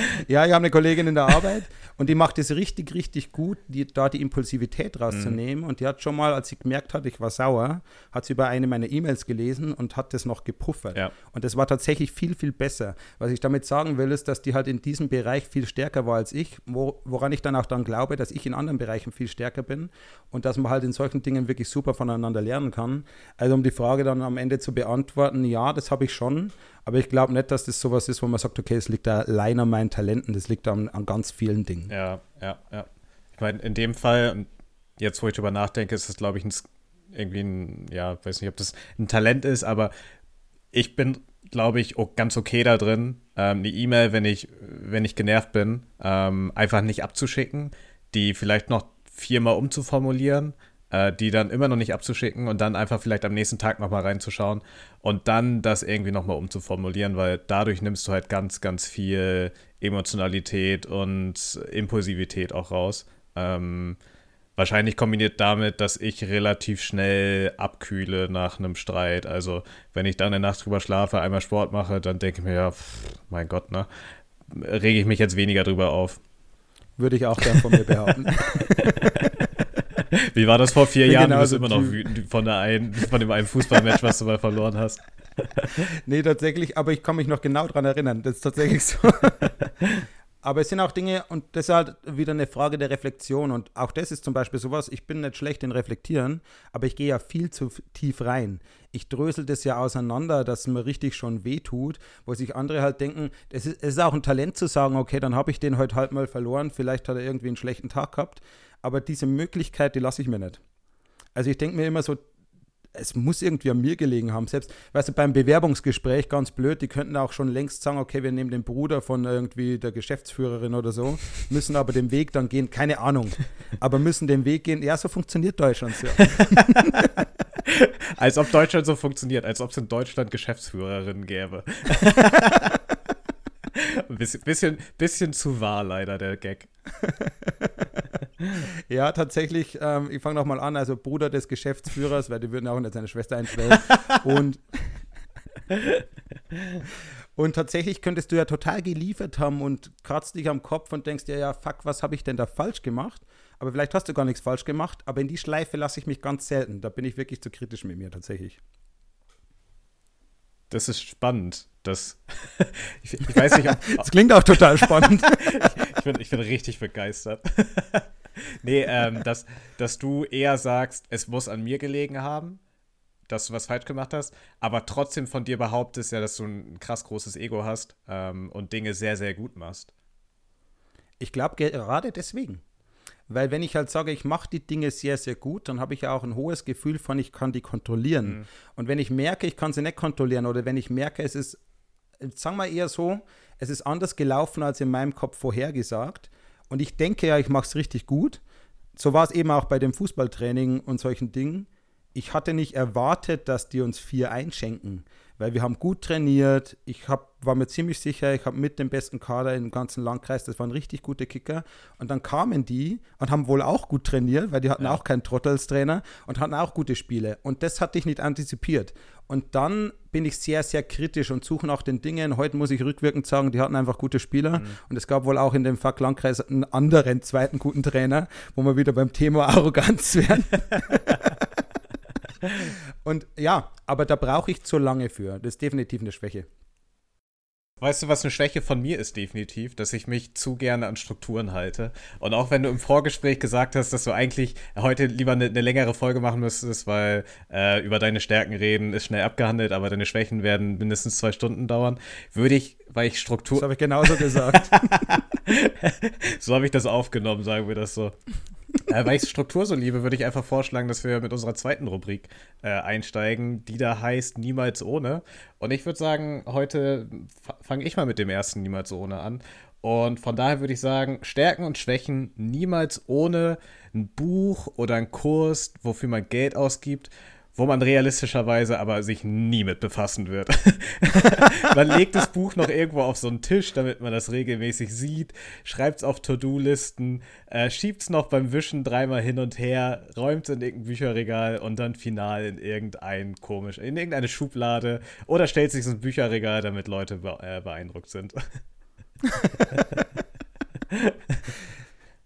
ja, ich habe eine Kollegin in der Arbeit und die macht es richtig, richtig gut, die, da die Impulsivität rauszunehmen. Mhm. Und die hat schon mal, als sie gemerkt hat, ich war sauer, hat sie über eine meiner E-Mails gelesen und hat das noch gepuffert. Ja. Und das war tatsächlich viel, viel besser. Was ich damit sagen will, ist, dass die halt in diesem Bereich viel stärker war als ich, wo, woran ich dann auch dann glaube, dass ich in anderen Bereichen viel stärker bin und dass man halt in solchen Dingen wirklich super voneinander lernen kann. Also um die Frage dann am Ende zu beantworten, ja, das habe ich schon. Aber ich glaube nicht, dass das sowas ist, wo man sagt, okay, es liegt da allein an meinen Talenten, das liegt an, an ganz vielen Dingen. Ja, ja, ja. Ich meine, in dem Fall, jetzt wo ich drüber nachdenke, ist das, glaube ich, ein, irgendwie ein, ja, weiß nicht, ob das ein Talent ist, aber ich bin, glaube ich, auch ganz okay da drin, ähm, eine E-Mail, wenn ich, wenn ich genervt bin, ähm, einfach nicht abzuschicken, die vielleicht noch viermal umzuformulieren, äh, die dann immer noch nicht abzuschicken und dann einfach vielleicht am nächsten Tag nochmal reinzuschauen und dann das irgendwie nochmal umzuformulieren, weil dadurch nimmst du halt ganz, ganz viel Emotionalität und Impulsivität auch raus. Ähm, wahrscheinlich kombiniert damit, dass ich relativ schnell abkühle nach einem Streit. Also wenn ich dann eine Nacht drüber schlafe, einmal Sport mache, dann denke ich mir, ja, pff, mein Gott, ne? Rege ich mich jetzt weniger drüber auf. Würde ich auch gern von mir behaupten. Wie war das vor vier Jahren? Du bist immer noch wütend von, der einen, von dem einen Fußballmatch, was du mal verloren hast. nee, tatsächlich, aber ich kann mich noch genau daran erinnern. Das ist tatsächlich so. aber es sind auch Dinge, und das ist halt wieder eine Frage der Reflexion. Und auch das ist zum Beispiel sowas, ich bin nicht schlecht in Reflektieren, aber ich gehe ja viel zu tief rein. Ich drösel das ja auseinander, dass es mir richtig schon wehtut, wo sich andere halt denken, es ist, ist auch ein Talent zu sagen, okay, dann habe ich den heute halt mal verloren, vielleicht hat er irgendwie einen schlechten Tag gehabt aber diese Möglichkeit, die lasse ich mir nicht. Also ich denke mir immer so, es muss irgendwie an mir gelegen haben. Selbst, weißt du, beim Bewerbungsgespräch ganz blöd, die könnten auch schon längst sagen, okay, wir nehmen den Bruder von irgendwie der Geschäftsführerin oder so, müssen aber den Weg dann gehen, keine Ahnung, aber müssen den Weg gehen. Ja, so funktioniert Deutschland so. als ob Deutschland so funktioniert, als ob es in Deutschland Geschäftsführerinnen gäbe. Bisschen, bisschen, bisschen zu wahr leider, der Gag. ja, tatsächlich, ähm, ich fange nochmal an, also Bruder des Geschäftsführers, weil die würden auch nicht seine Schwester einstellen. und, und tatsächlich könntest du ja total geliefert haben und kratzt dich am Kopf und denkst dir, ja, fuck, was habe ich denn da falsch gemacht? Aber vielleicht hast du gar nichts falsch gemacht, aber in die Schleife lasse ich mich ganz selten. Da bin ich wirklich zu kritisch mit mir tatsächlich. Das ist spannend. Das, ich, ich weiß nicht, ob, das klingt auch total spannend. ich, bin, ich bin richtig begeistert. nee, ähm, dass, dass du eher sagst, es muss an mir gelegen haben, dass du was falsch gemacht hast, aber trotzdem von dir behauptest ja, dass du ein krass großes Ego hast ähm, und Dinge sehr, sehr gut machst. Ich glaube gerade deswegen. Weil wenn ich halt sage, ich mache die Dinge sehr, sehr gut, dann habe ich ja auch ein hohes Gefühl von, ich kann die kontrollieren. Mhm. Und wenn ich merke, ich kann sie nicht kontrollieren oder wenn ich merke, es ist, sagen wir eher so, es ist anders gelaufen als in meinem Kopf vorhergesagt, und ich denke ja, ich mache es richtig gut. So war es eben auch bei dem Fußballtraining und solchen Dingen. Ich hatte nicht erwartet, dass die uns vier einschenken. Weil wir haben gut trainiert. Ich hab, war mir ziemlich sicher, ich habe mit dem besten Kader im ganzen Landkreis, das waren richtig gute Kicker. Und dann kamen die und haben wohl auch gut trainiert, weil die hatten ja. auch keinen Trottel als Trainer und hatten auch gute Spiele. Und das hatte ich nicht antizipiert. Und dann bin ich sehr, sehr kritisch und suche nach den Dingen. Heute muss ich rückwirkend sagen, die hatten einfach gute Spieler. Mhm. Und es gab wohl auch in dem Fuck Landkreis einen anderen zweiten guten Trainer, wo wir wieder beim Thema Arroganz werden. und ja, aber da brauche ich zu lange für. Das ist definitiv eine Schwäche. Weißt du, was eine Schwäche von mir ist definitiv, dass ich mich zu gerne an Strukturen halte. Und auch wenn du im Vorgespräch gesagt hast, dass du eigentlich heute lieber eine, eine längere Folge machen müsstest, weil äh, über deine Stärken reden ist schnell abgehandelt, aber deine Schwächen werden mindestens zwei Stunden dauern, würde ich, weil ich Struktur. Das habe ich genauso gesagt. so habe ich das aufgenommen, sagen wir das so äh, weil ich Struktur so liebe, würde ich einfach vorschlagen, dass wir mit unserer zweiten Rubrik äh, einsteigen, die da heißt Niemals ohne. Und ich würde sagen, heute fange ich mal mit dem ersten Niemals ohne an. Und von daher würde ich sagen, Stärken und Schwächen niemals ohne ein Buch oder ein Kurs, wofür man Geld ausgibt, wo man realistischerweise aber sich nie mit befassen wird. man legt das Buch noch irgendwo auf so einen Tisch, damit man das regelmäßig sieht, schreibt es auf To-Do-Listen, äh, schiebt es noch beim Wischen dreimal hin und her, räumt es in irgendein Bücherregal und dann final in irgendein komisch, in irgendeine Schublade oder stellt sich ins Bücherregal, damit Leute be äh, beeindruckt sind.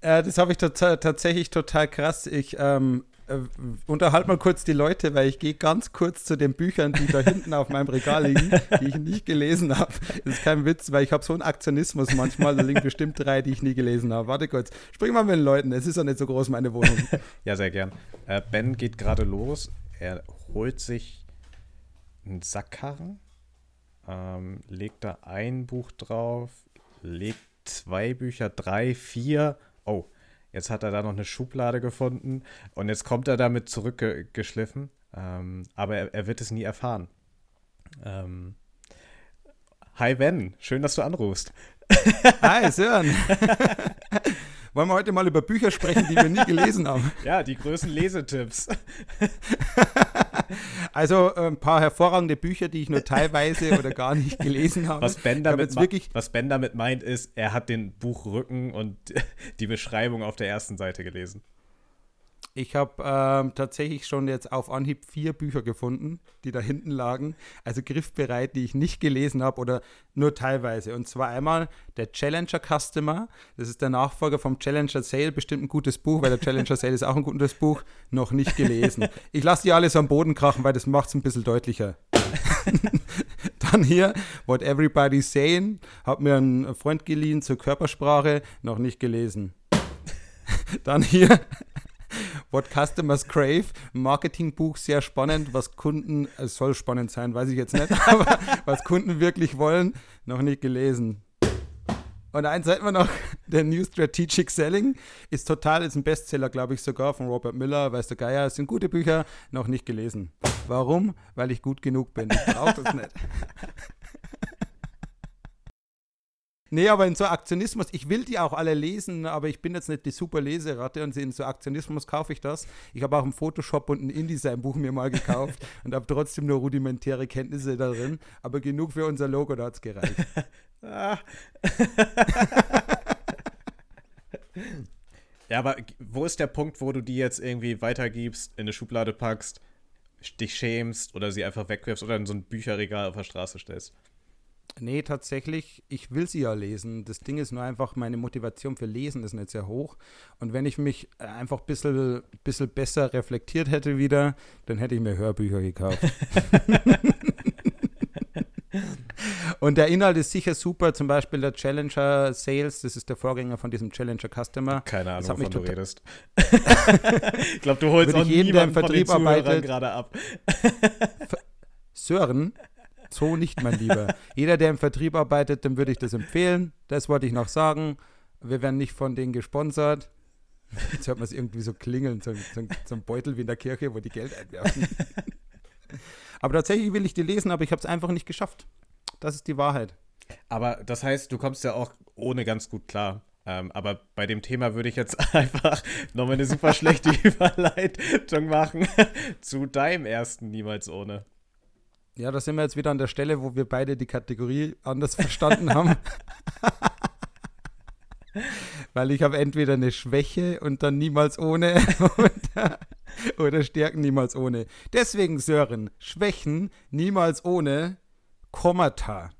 äh, das habe ich tatsächlich total krass. Ich ähm, äh, unterhalt mal kurz die Leute, weil ich gehe ganz kurz zu den Büchern, die da hinten auf meinem Regal liegen, die ich nicht gelesen habe. Das ist kein Witz, weil ich habe so einen Aktionismus manchmal, da liegen bestimmt drei, die ich nie gelesen habe. Warte kurz, spring mal mit den Leuten, es ist ja nicht so groß, meine Wohnung. Ja, sehr gern. Äh, ben geht gerade los, er holt sich einen Sackkarren, ähm, legt da ein Buch drauf, legt zwei Bücher, drei, vier, oh, Jetzt hat er da noch eine Schublade gefunden und jetzt kommt er damit zurückgeschliffen. Ähm, aber er, er, wird es nie erfahren. Ähm, hi Ben, schön, dass du anrufst. Hi Sören. Wollen wir heute mal über Bücher sprechen, die wir nie gelesen haben? Ja, die größten Lesetipps. Also äh, ein paar hervorragende Bücher, die ich nur teilweise oder gar nicht gelesen habe. Was Ben, damit wirklich was ben damit meint, ist, er hat den Buchrücken und die Beschreibung auf der ersten Seite gelesen. Ich habe ähm, tatsächlich schon jetzt auf Anhieb vier Bücher gefunden, die da hinten lagen. Also griffbereit, die ich nicht gelesen habe oder nur teilweise. Und zwar einmal der Challenger Customer. Das ist der Nachfolger vom Challenger Sale. Bestimmt ein gutes Buch, weil der Challenger Sale ist auch ein gutes Buch. Noch nicht gelesen. Ich lasse die alles am Boden krachen, weil das macht es ein bisschen deutlicher. Dann hier, What Everybody's Saying. Hab mir einen Freund geliehen zur Körpersprache. Noch nicht gelesen. Dann hier What Customers Crave, Marketingbuch, sehr spannend. Was Kunden, es soll spannend sein, weiß ich jetzt nicht, aber was Kunden wirklich wollen, noch nicht gelesen. Und eins hätten wir noch, der New Strategic Selling ist total, ist ein Bestseller, glaube ich sogar, von Robert Miller, weiß der Geier, es sind gute Bücher, noch nicht gelesen. Warum? Weil ich gut genug bin. Ich brauche das nicht. Nee, aber in so Aktionismus, ich will die auch alle lesen, aber ich bin jetzt nicht die super Leseratte und in so Aktionismus kaufe ich das. Ich habe auch ein Photoshop und ein InDesign-Buch mir mal gekauft und habe trotzdem nur rudimentäre Kenntnisse darin, aber genug für unser Logo, da hat es gereicht. ja, aber wo ist der Punkt, wo du die jetzt irgendwie weitergibst, in eine Schublade packst, dich schämst oder sie einfach wegwirfst oder in so ein Bücherregal auf der Straße stellst? Nee, tatsächlich, ich will sie ja lesen. Das Ding ist nur einfach, meine Motivation für Lesen ist nicht sehr hoch. Und wenn ich mich einfach ein bisschen, bisschen besser reflektiert hätte wieder, dann hätte ich mir Hörbücher gekauft. Und der Inhalt ist sicher super, zum Beispiel der Challenger Sales, das ist der Vorgänger von diesem Challenger Customer. Keine Ahnung, wovon du redest. ich glaube, du holst auch jeden, der im Vertrieb arbeitet, gerade ab. Sören, so nicht, mein Lieber. Jeder, der im Vertrieb arbeitet, dem würde ich das empfehlen. Das wollte ich noch sagen. Wir werden nicht von denen gesponsert. Jetzt hört man es irgendwie so klingeln, so, so, so ein Beutel wie in der Kirche, wo die Geld einwerfen. aber tatsächlich will ich die lesen, aber ich habe es einfach nicht geschafft. Das ist die Wahrheit. Aber das heißt, du kommst ja auch ohne ganz gut klar. Ähm, aber bei dem Thema würde ich jetzt einfach nochmal eine super schlechte Überleitung machen zu deinem ersten Niemals ohne. Ja, da sind wir jetzt wieder an der Stelle, wo wir beide die Kategorie anders verstanden haben. Weil ich habe entweder eine Schwäche und dann niemals ohne oder, oder Stärken niemals ohne. Deswegen, Sören, Schwächen niemals ohne Kommata.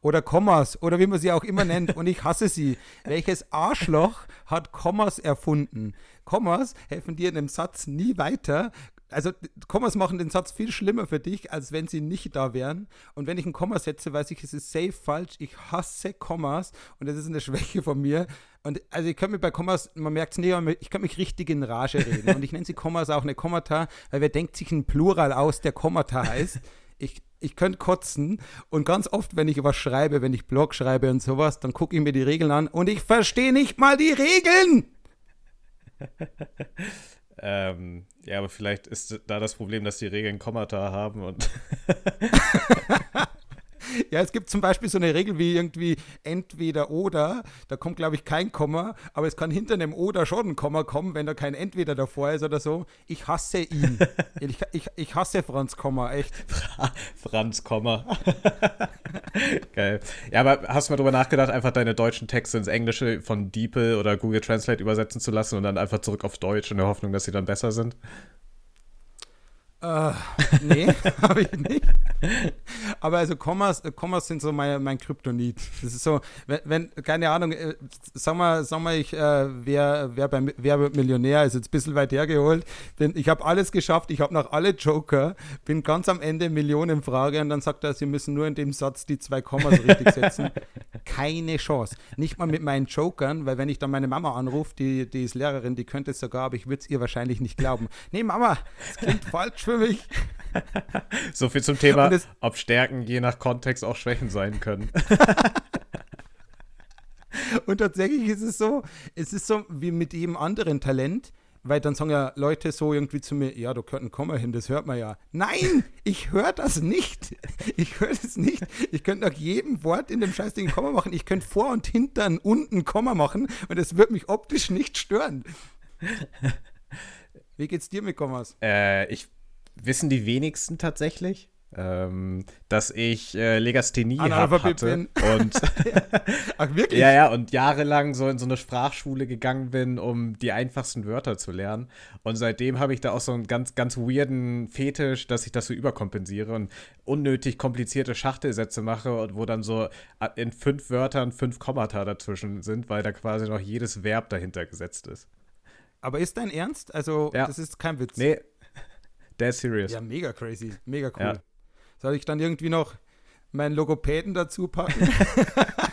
Oder Kommas oder wie man sie auch immer nennt. Und ich hasse sie. Welches Arschloch hat Kommas erfunden? Kommas helfen dir in einem Satz nie weiter also Kommas machen den Satz viel schlimmer für dich, als wenn sie nicht da wären. Und wenn ich ein Komma setze, weiß ich, es ist safe falsch. Ich hasse Kommas und das ist eine Schwäche von mir. Und also ich könnte mich bei Kommas, man merkt es nicht, ich könnte mich richtig in Rage reden. Und ich nenne sie Kommas auch eine Kommata, weil wer denkt sich ein Plural aus, der Kommata heißt. Ich, ich könnte kotzen und ganz oft, wenn ich was schreibe, wenn ich Blog schreibe und sowas, dann gucke ich mir die Regeln an und ich verstehe nicht mal die Regeln. Ähm, ja, aber vielleicht ist da das Problem, dass die Regeln Kommata haben und. Ja, es gibt zum Beispiel so eine Regel wie irgendwie entweder oder. Da kommt, glaube ich, kein Komma, aber es kann hinter einem oder schon ein Komma kommen, wenn da kein entweder davor ist oder so. Ich hasse ihn. ich, ich, ich hasse Franz Komma, echt. Franz Komma. Geil. Ja, aber hast du mal drüber nachgedacht, einfach deine deutschen Texte ins Englische von DeepL oder Google Translate übersetzen zu lassen und dann einfach zurück auf Deutsch in der Hoffnung, dass sie dann besser sind? Uh, nee, habe ich nicht. Aber also Kommas, Kommas sind so mein, mein Kryptonit. Das ist so, wenn, wenn keine Ahnung, äh, sag mal, sag mal ich, äh, wer, wer, beim, wer wird Millionär, ist jetzt ein bisschen weit hergeholt. Bin, ich habe alles geschafft, ich habe noch alle Joker, bin ganz am Ende Millionenfrage und dann sagt er, sie müssen nur in dem Satz die zwei Kommas richtig setzen. Keine Chance. Nicht mal mit meinen Jokern, weil wenn ich dann meine Mama anrufe, die, die ist Lehrerin, die könnte es sogar, aber ich würde es ihr wahrscheinlich nicht glauben. Nee, Mama, das klingt falsch für für mich. so viel zum Thema, ob Stärken je nach Kontext auch Schwächen sein können. Und tatsächlich ist es so, es ist so wie mit jedem anderen Talent, weil dann sagen ja Leute so irgendwie zu mir, ja, du gehört ein Komma hin, das hört man ja. Nein, ich höre das nicht. Ich höre das nicht. Ich könnte nach jedem Wort in dem scheißigen Komma machen. Ich könnte vor und hinter und unten Komma machen und es wird mich optisch nicht stören. Wie geht's dir mit Kommas? Äh, ich wissen die wenigsten tatsächlich. Ähm, dass ich äh, Legasthenie hatte bin. und Ach, wirklich? ja, ja, und jahrelang so in so eine Sprachschule gegangen bin, um die einfachsten Wörter zu lernen. Und seitdem habe ich da auch so einen ganz, ganz weirden Fetisch, dass ich das so überkompensiere und unnötig komplizierte Schachtelsätze mache und wo dann so äh, in fünf Wörtern fünf Kommata dazwischen sind, weil da quasi noch jedes Verb dahinter gesetzt ist. Aber ist dein Ernst? Also, ja. das ist kein Witz. Nee, Dead serious. Ja, mega crazy. Mega cool. Ja. Soll ich dann irgendwie noch meinen Logopäden dazu packen?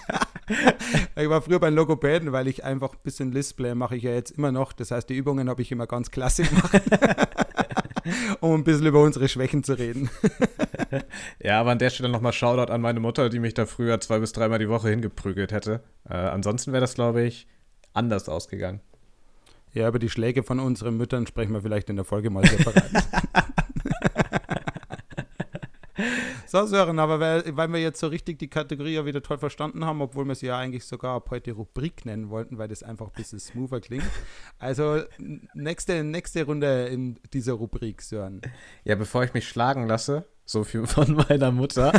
ich war früher beim Logopäden, weil ich einfach ein bisschen Listplay mache ich ja jetzt immer noch. Das heißt, die Übungen habe ich immer ganz klasse gemacht. um ein bisschen über unsere Schwächen zu reden. ja, aber an der Stelle nochmal Shoutout an meine Mutter, die mich da früher zwei bis dreimal die Woche hingeprügelt hätte. Äh, ansonsten wäre das, glaube ich, anders ausgegangen. Ja, über die Schläge von unseren Müttern sprechen wir vielleicht in der Folge mal separat. so, Sören, aber weil, weil, wir jetzt so richtig die Kategorie ja wieder toll verstanden haben, obwohl wir sie ja eigentlich sogar ab heute Rubrik nennen wollten, weil das einfach ein bisschen smoother klingt. Also, nächste, nächste Runde in dieser Rubrik, Sören. Ja, bevor ich mich schlagen lasse, so viel von meiner Mutter,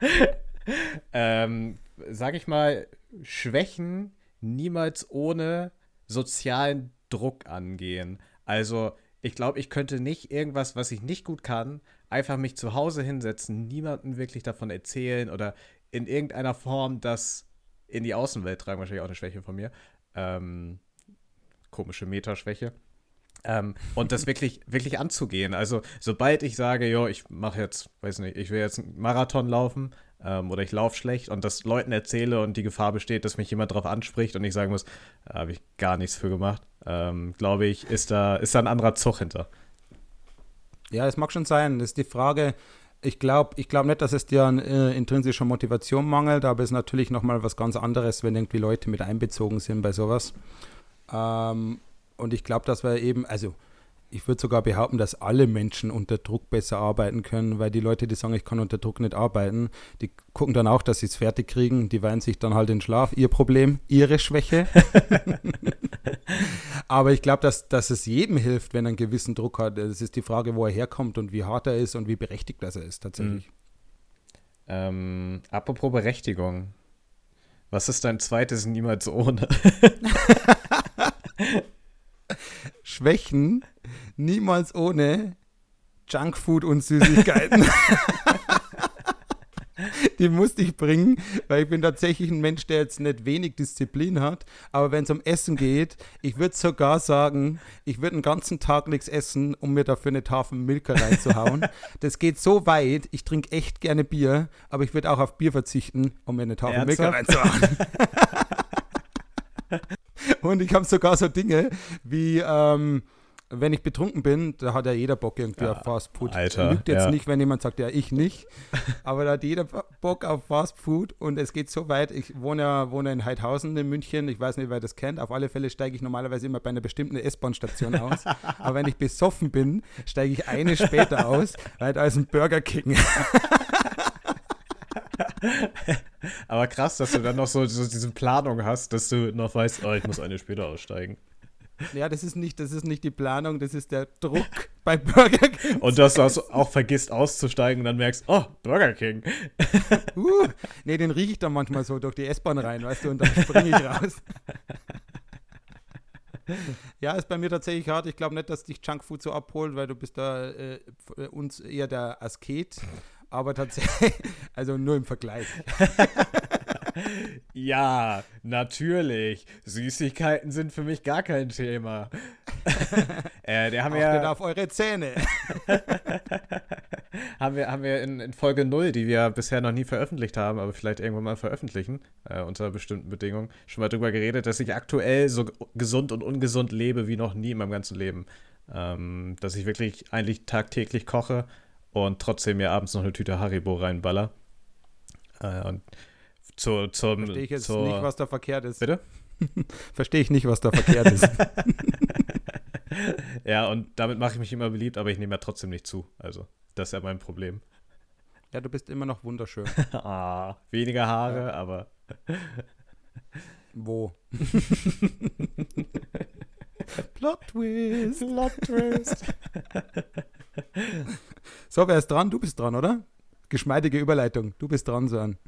ähm, sag ich mal, Schwächen niemals ohne sozialen Druck angehen. Also, ich glaube, ich könnte nicht irgendwas, was ich nicht gut kann, einfach mich zu Hause hinsetzen, niemandem wirklich davon erzählen oder in irgendeiner Form das in die Außenwelt tragen. Wahrscheinlich auch eine Schwäche von mir. Ähm, komische Metaschwäche. Ähm, und das wirklich, wirklich anzugehen. Also, sobald ich sage, jo, ich mache jetzt, weiß nicht, ich will jetzt einen Marathon laufen, ähm, oder ich laufe schlecht und das Leuten erzähle und die Gefahr besteht, dass mich jemand darauf anspricht und ich sagen muss, da habe ich gar nichts für gemacht, ähm, glaube ich, ist da, ist da ein anderer Zug hinter. Ja, es mag schon sein. Das ist die Frage, ich glaube ich glaub nicht, dass es dir an äh, intrinsischer Motivation mangelt, aber es ist natürlich nochmal was ganz anderes, wenn irgendwie Leute mit einbezogen sind bei sowas. Ähm, und ich glaube, dass wir eben, also ich würde sogar behaupten, dass alle Menschen unter Druck besser arbeiten können, weil die Leute, die sagen, ich kann unter Druck nicht arbeiten, die gucken dann auch, dass sie es fertig kriegen, die weinen sich dann halt in Schlaf. Ihr Problem, ihre Schwäche. Aber ich glaube, dass, dass es jedem hilft, wenn er einen gewissen Druck hat. Es ist die Frage, wo er herkommt und wie hart er ist und wie berechtigt das er ist tatsächlich. Mhm. Ähm, apropos Berechtigung. Was ist dein zweites niemals ohne? Schwächen niemals ohne Junkfood und Süßigkeiten. die musste ich bringen, weil ich bin tatsächlich ein Mensch, der jetzt nicht wenig Disziplin hat. Aber wenn es um Essen geht, ich würde sogar sagen, ich würde den ganzen Tag nichts essen, um mir dafür eine Tafel Milka reinzuhauen. das geht so weit, ich trinke echt gerne Bier, aber ich würde auch auf Bier verzichten, um mir eine Tafel Milka reinzuhauen. Und ich habe sogar so Dinge wie, ähm, wenn ich betrunken bin, da hat ja jeder Bock irgendwie ja, auf Fast Food. Alter, Lügt jetzt ja. nicht, wenn jemand sagt, ja, ich nicht. Aber da hat jeder Bock auf Fast Food und es geht so weit. Ich wohne ja wohne in Heidhausen in München. Ich weiß nicht, wer das kennt. Auf alle Fälle steige ich normalerweise immer bei einer bestimmten S-Bahn-Station aus. Aber wenn ich besoffen bin, steige ich eine später aus, weil da ist ein Burger King. Aber krass, dass du dann noch so, so diese Planung hast, dass du noch weißt, oh, ich muss eine später aussteigen. Ja, das ist nicht, das ist nicht die Planung, das ist der Druck bei Burger King. Und dass du also auch vergisst auszusteigen und dann merkst, oh, Burger King. uh, nee, den rieche ich dann manchmal so durch die S-Bahn rein, weißt du, und dann springe ich raus. ja, ist bei mir tatsächlich hart. Ich glaube nicht, dass dich Junkfood so abholt, weil du bist da äh, uns eher der Asket aber tatsächlich, also nur im Vergleich. ja, natürlich. Süßigkeiten sind für mich gar kein Thema. äh, der haben wir ja auf eure Zähne. haben wir, haben wir in, in, Folge 0, die wir bisher noch nie veröffentlicht haben, aber vielleicht irgendwann mal veröffentlichen, äh, unter bestimmten Bedingungen, schon mal drüber geredet, dass ich aktuell so gesund und ungesund lebe wie noch nie in meinem ganzen Leben. Ähm, dass ich wirklich eigentlich tagtäglich koche und trotzdem mir abends noch eine Tüte Haribo reinballer. Äh, und zu, zum, Verstehe ich jetzt zur, nicht, was da verkehrt ist. Bitte? Verstehe ich nicht, was da verkehrt ist. ja, und damit mache ich mich immer beliebt, aber ich nehme ja trotzdem nicht zu. Also, das ist ja mein Problem. Ja, du bist immer noch wunderschön. ah, weniger Haare, ja. aber. Wo? Plot Twist. Plot Twist. So, wer ist dran? Du bist dran, oder? Geschmeidige Überleitung. Du bist dran, Sören.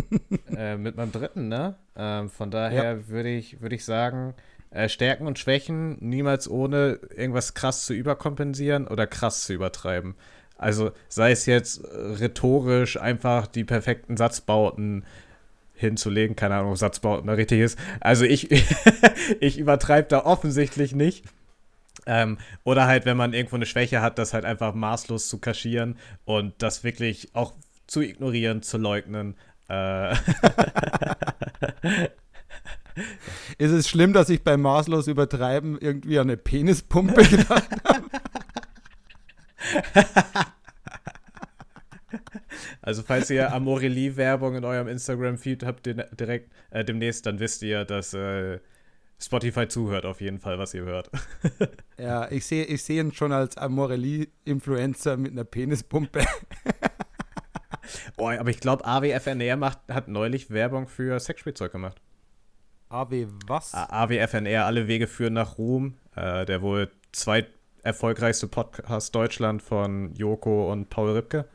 äh, mit meinem dritten, ne? Ähm, von daher ja. würde ich, würd ich sagen, äh, Stärken und Schwächen niemals ohne irgendwas krass zu überkompensieren oder krass zu übertreiben. Also sei es jetzt rhetorisch einfach die perfekten Satzbauten hinzulegen, keine Ahnung, ob Satzbauten da richtig ist. Also ich, ich übertreibe da offensichtlich nicht. Ähm, oder halt, wenn man irgendwo eine Schwäche hat, das halt einfach maßlos zu kaschieren und das wirklich auch zu ignorieren, zu leugnen. Äh. Ist es schlimm, dass ich beim maßlos übertreiben irgendwie an eine Penispumpe gedacht habe? Also falls ihr Amorelie-Werbung in eurem Instagram-Feed habt direkt äh, demnächst, dann wisst ihr, dass äh, Spotify zuhört auf jeden Fall, was ihr hört. ja, ich sehe ich seh ihn schon als Amorelie-Influencer mit einer Penispumpe. oh, aber ich glaube, AWFNR macht, hat neulich Werbung für Sexspielzeug gemacht. AW was? AWFNR, alle Wege führen nach Ruhm. Äh, der wohl zweit erfolgreichste Podcast Deutschland von Joko und Paul Ripke.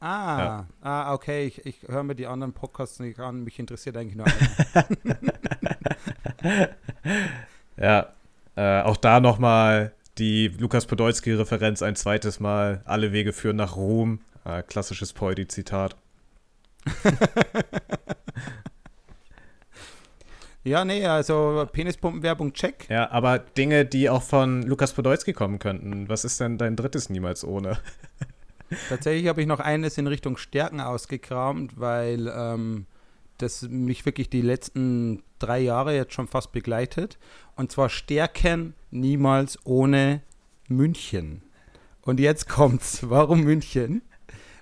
Ah, ja. ah okay, ich, ich höre mir die anderen Podcasts nicht an, mich interessiert eigentlich nur ja, äh, auch da nochmal die Lukas Podolski-Referenz ein zweites Mal. Alle Wege führen nach Ruhm. Äh, klassisches Poedy-Zitat. ja, nee, also Penispumpenwerbung check. Ja, aber Dinge, die auch von Lukas Podolski kommen könnten. Was ist denn dein drittes niemals ohne? Tatsächlich habe ich noch eines in Richtung Stärken ausgekramt, weil ähm, das mich wirklich die letzten drei Jahre jetzt schon fast begleitet. Und zwar Stärken niemals ohne München. Und jetzt kommt's. Warum München?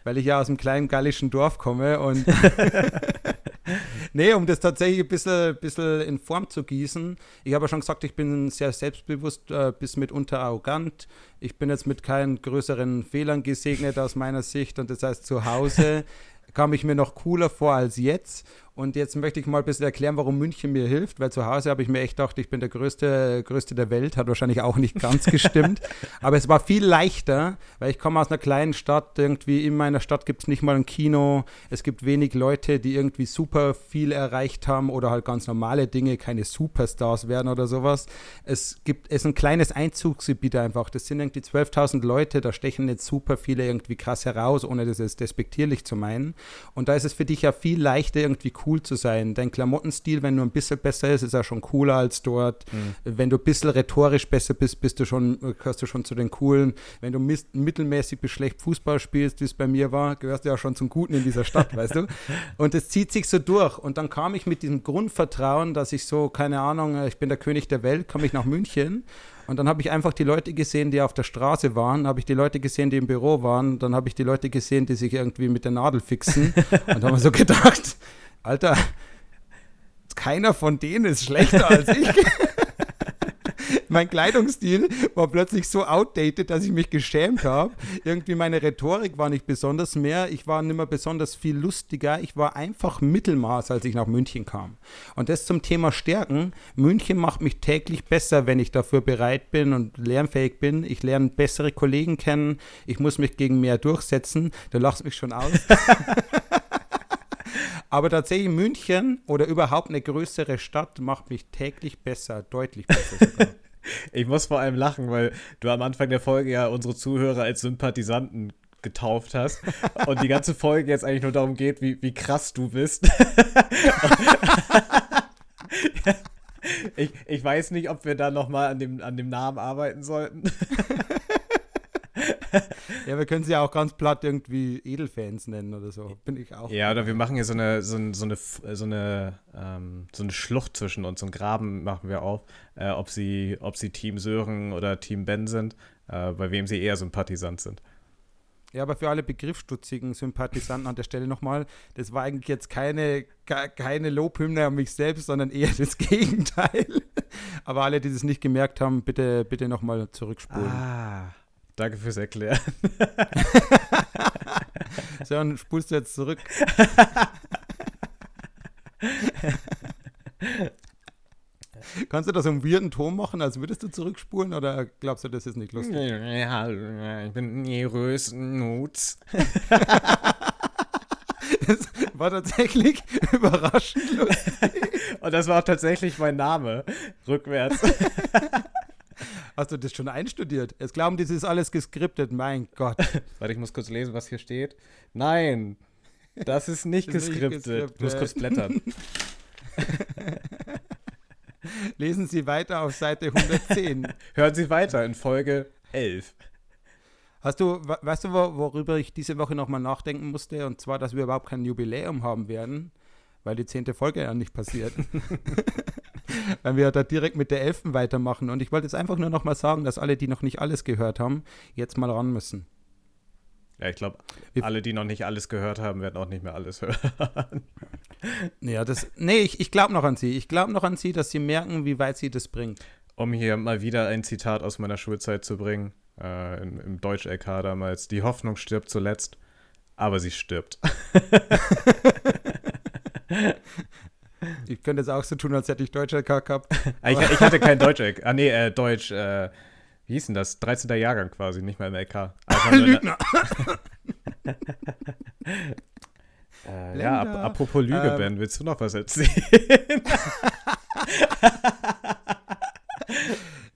Weil ich ja aus einem kleinen gallischen Dorf komme und nee, um das tatsächlich ein bisschen, bisschen in Form zu gießen. Ich habe ja schon gesagt, ich bin sehr selbstbewusst, äh, bis mitunter arrogant. Ich bin jetzt mit keinen größeren Fehlern gesegnet aus meiner Sicht und das heißt, zu Hause kam ich mir noch cooler vor als jetzt. Und jetzt möchte ich mal ein bisschen erklären, warum München mir hilft, weil zu Hause habe ich mir echt gedacht, ich bin der Größte, Größte der Welt, hat wahrscheinlich auch nicht ganz gestimmt. Aber es war viel leichter, weil ich komme aus einer kleinen Stadt, irgendwie in meiner Stadt gibt es nicht mal ein Kino, es gibt wenig Leute, die irgendwie super viel erreicht haben oder halt ganz normale Dinge, keine Superstars werden oder sowas. Es gibt, es ist ein kleines Einzugsgebiet einfach, das sind irgendwie 12.000 Leute, da stechen nicht super viele irgendwie krass heraus, ohne das jetzt despektierlich zu meinen. Und da ist es für dich ja viel leichter irgendwie cool cool zu sein. Dein Klamottenstil, wenn du ein bisschen besser ist, ist ja schon cooler als dort. Mhm. Wenn du ein bisschen rhetorisch besser bist, bist du schon, gehörst du schon zu den coolen. Wenn du mittelmäßig bis schlecht Fußball spielst, wie es bei mir war, gehörst du ja schon zum Guten in dieser Stadt, weißt du? Und es zieht sich so durch. Und dann kam ich mit diesem Grundvertrauen, dass ich so, keine Ahnung, ich bin der König der Welt, komme ich nach München. Und dann habe ich einfach die Leute gesehen, die auf der Straße waren, habe ich die Leute gesehen, die im Büro waren, dann habe ich die Leute gesehen, die sich irgendwie mit der Nadel fixen. und haben mir so gedacht, Alter, keiner von denen ist schlechter als ich. mein Kleidungsstil war plötzlich so outdated, dass ich mich geschämt habe. Irgendwie meine Rhetorik war nicht besonders mehr. Ich war nicht mehr besonders viel lustiger. Ich war einfach Mittelmaß, als ich nach München kam. Und das zum Thema Stärken. München macht mich täglich besser, wenn ich dafür bereit bin und lernfähig bin. Ich lerne bessere Kollegen kennen. Ich muss mich gegen mehr durchsetzen. Du lachst mich schon aus. Aber tatsächlich München oder überhaupt eine größere Stadt macht mich täglich besser, deutlich besser sogar. Ich muss vor allem lachen, weil du am Anfang der Folge ja unsere Zuhörer als Sympathisanten getauft hast und die ganze Folge jetzt eigentlich nur darum geht, wie, wie krass du bist. ich, ich weiß nicht, ob wir da nochmal an dem, an dem Namen arbeiten sollten ja, wir können sie ja auch ganz platt irgendwie Edelfans nennen oder so. Bin ich auch. Ja, oder wir machen hier so eine, so, so eine, so eine, ähm, so eine Schlucht zwischen uns, so einen Graben machen wir auf, äh, ob, sie, ob sie Team Sören oder Team Ben sind, äh, bei wem sie eher Sympathisant sind. Ja, aber für alle begriffsstutzigen Sympathisanten an der Stelle nochmal, das war eigentlich jetzt keine, keine Lobhymne an mich selbst, sondern eher das Gegenteil. aber alle, die das nicht gemerkt haben, bitte, bitte nochmal zurückspulen. Ah. Danke fürs Erklären. so, dann spulst du jetzt zurück. Kannst du das im weirden Ton machen, als würdest du zurückspulen oder glaubst du, das ist nicht lustig? Ja, ich bin nervös, Nuts. das war tatsächlich überraschend lustig. Und das war auch tatsächlich mein Name, rückwärts. Hast du das schon einstudiert? Jetzt glauben, das ist alles geskriptet, mein Gott. Warte, ich muss kurz lesen, was hier steht. Nein, das ist nicht, das geskriptet. nicht geskriptet. Ich muss kurz blättern. Lesen Sie weiter auf Seite 110. Hören Sie weiter in Folge 11. Hast du, weißt du, worüber ich diese Woche nochmal nachdenken musste? Und zwar, dass wir überhaupt kein Jubiläum haben werden, weil die zehnte Folge ja nicht passiert. weil wir da direkt mit der Elfen weitermachen. Und ich wollte jetzt einfach nur noch mal sagen, dass alle, die noch nicht alles gehört haben, jetzt mal ran müssen. Ja, ich glaube, alle, die noch nicht alles gehört haben, werden auch nicht mehr alles hören. ja, das. Nee, ich, ich glaube noch an sie. Ich glaube noch an sie, dass sie merken, wie weit sie das bringt. Um hier mal wieder ein Zitat aus meiner Schulzeit zu bringen, äh, im, im Deutsch-LK damals: Die Hoffnung stirbt zuletzt, aber sie stirbt. Ich könnte jetzt auch so tun, als hätte ich Deutsch-LK gehabt. Ah, ich, ich, hatte kein Deutsch-LK. Ah, nee, äh, Deutsch, äh, wie hieß denn das? 13. Jahrgang quasi, nicht mal im LK. Also Lügner. äh, ja, ap apropos Lüge, ähm, Ben, willst du noch was erzählen?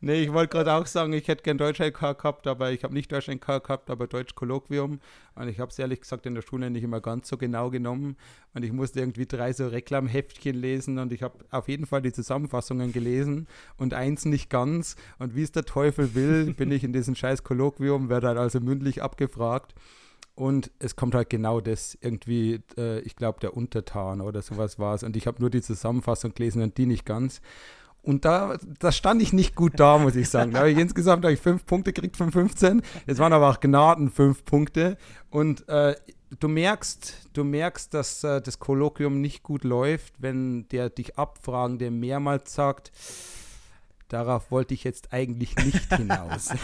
Nee, ich wollte gerade auch sagen, ich hätte gern Deutsch-LK gehabt, aber ich habe nicht Deutsch-LK gehabt, aber Deutsch-Kolloquium. Und ich habe es ehrlich gesagt in der Schule nicht immer ganz so genau genommen. Und ich musste irgendwie drei so Reklamheftchen lesen und ich habe auf jeden Fall die Zusammenfassungen gelesen und eins nicht ganz. Und wie es der Teufel will, bin ich in diesem scheiß Kolloquium, werde halt also mündlich abgefragt. Und es kommt halt genau das, irgendwie, äh, ich glaube, der Untertan oder sowas war es. Und ich habe nur die Zusammenfassung gelesen und die nicht ganz. Und da, da stand ich nicht gut da, muss ich sagen. Da habe ich insgesamt habe ich fünf Punkte gekriegt von 15. Es waren aber auch Gnaden fünf Punkte. Und äh, du merkst, du merkst, dass äh, das Kolloquium nicht gut läuft, wenn der dich abfragen, der mehrmals sagt, darauf wollte ich jetzt eigentlich nicht hinaus.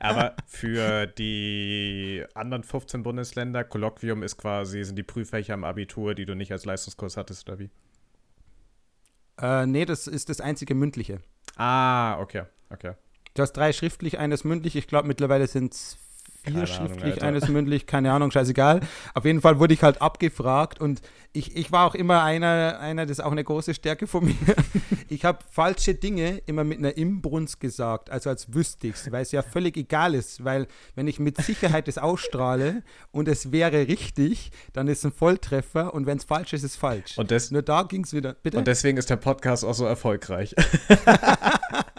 Aber für die anderen 15 Bundesländer, Kolloquium ist quasi, sind die Prüffächer im Abitur, die du nicht als Leistungskurs hattest, oder wie? Äh, nee, das ist das einzige mündliche. Ah, okay, okay. Du hast drei schriftlich, eines mündlich. Ich glaube, mittlerweile sind es vier Keine schriftlich, Ahnung, eines mündlich, keine Ahnung, scheißegal. Auf jeden Fall wurde ich halt abgefragt und ich, ich war auch immer einer, einer, das ist auch eine große Stärke von mir. Ich habe falsche Dinge immer mit einer Imbrunst gesagt, also als wüsste ich es, weil es ja völlig egal ist, weil wenn ich mit Sicherheit das ausstrahle und es wäre richtig, dann ist es ein Volltreffer und wenn es falsch ist, ist es falsch. Und, des, Nur da ging es wieder. Bitte? und deswegen ist der Podcast auch so erfolgreich.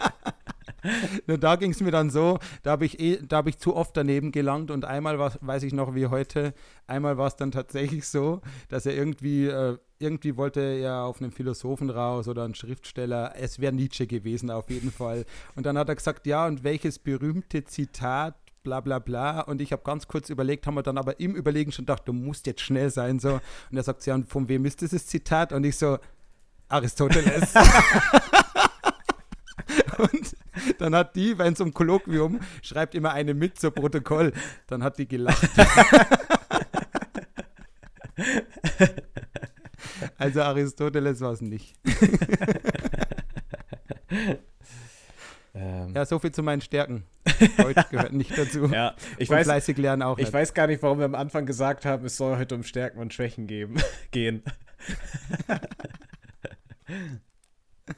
Da ging es mir dann so, da habe ich, eh, da hab ich zu oft daneben gelangt und einmal war, weiß ich noch wie heute, einmal war es dann tatsächlich so, dass er irgendwie, äh, irgendwie wollte er auf einen Philosophen raus oder einen Schriftsteller, es wäre Nietzsche gewesen auf jeden Fall. Und dann hat er gesagt, ja, und welches berühmte Zitat bla bla bla. Und ich habe ganz kurz überlegt, haben wir dann aber im Überlegen schon gedacht, du musst jetzt schnell sein. So. Und er sagt, ja, und von wem ist dieses Zitat? Und ich so, Aristoteles. und dann hat die, wenn es um Kolloquium, schreibt immer eine mit zur Protokoll. Dann hat die gelacht. also Aristoteles war es nicht. ähm, Ja, so viel zu meinen Stärken. Deutsch gehört nicht dazu. ja, ich und weiß, fleißig lernen auch ich nicht. weiß gar nicht, warum wir am Anfang gesagt haben, es soll heute um Stärken und Schwächen geben, gehen.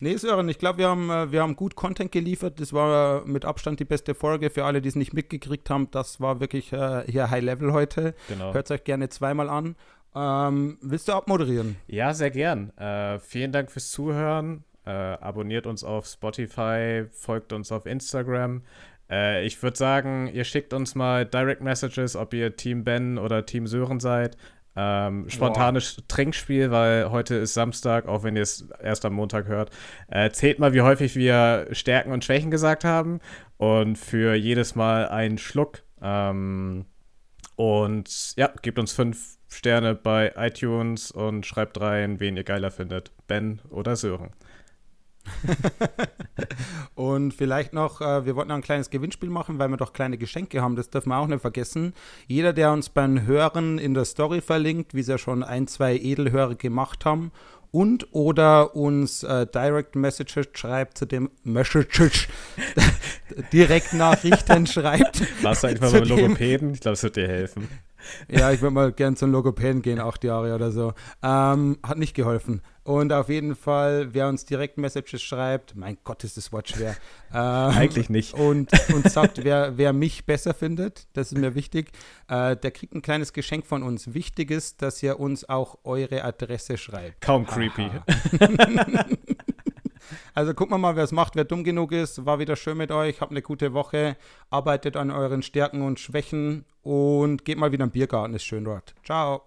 Nee, Sören, ich glaube, wir, haben, äh, wir haben gut Content geliefert. Das war äh, mit Abstand die beste Folge. Für alle, die es nicht mitgekriegt haben, das war wirklich äh, hier High Level heute. Genau. Hört es euch gerne zweimal an. Ähm, willst du abmoderieren? Ja, sehr gern. Äh, vielen Dank fürs Zuhören. Äh, abonniert uns auf Spotify, folgt uns auf Instagram. Äh, ich würde sagen, ihr schickt uns mal Direct Messages, ob ihr Team Ben oder Team Sören seid. Ähm, spontanes Trinkspiel, weil heute ist Samstag, auch wenn ihr es erst am Montag hört. Äh, zählt mal, wie häufig wir Stärken und Schwächen gesagt haben. Und für jedes Mal einen Schluck. Ähm, und ja, gebt uns fünf Sterne bei iTunes und schreibt rein, wen ihr geiler findet. Ben oder Sören. Und vielleicht noch, äh, wir wollten noch ein kleines Gewinnspiel machen, weil wir doch kleine Geschenke haben. Das dürfen wir auch nicht vergessen. Jeder, der uns beim Hören in der Story verlinkt, wie es ja schon ein, zwei Edelhörer gemacht haben, und oder uns äh, Direct Messages schreibt zu dem Messages Direktnachrichten schreibt. Warst du einfach Zu beim Logopäden? Ich glaube, es wird dir helfen. Ja, ich würde mal gern zum Logopäden gehen, acht Jahre oder so. Ähm, hat nicht geholfen. Und auf jeden Fall, wer uns direkt Messages schreibt, mein Gott, ist das Wort schwer. Ähm, Eigentlich nicht. Und, und sagt, wer, wer mich besser findet, das ist mir wichtig, äh, der kriegt ein kleines Geschenk von uns. Wichtig ist, dass ihr uns auch eure Adresse schreibt. Kaum creepy. Also gucken wir mal, wer es macht, wer dumm genug ist. War wieder schön mit euch. Habt eine gute Woche. Arbeitet an euren Stärken und Schwächen und geht mal wieder im Biergarten. Ist schön dort. Ciao.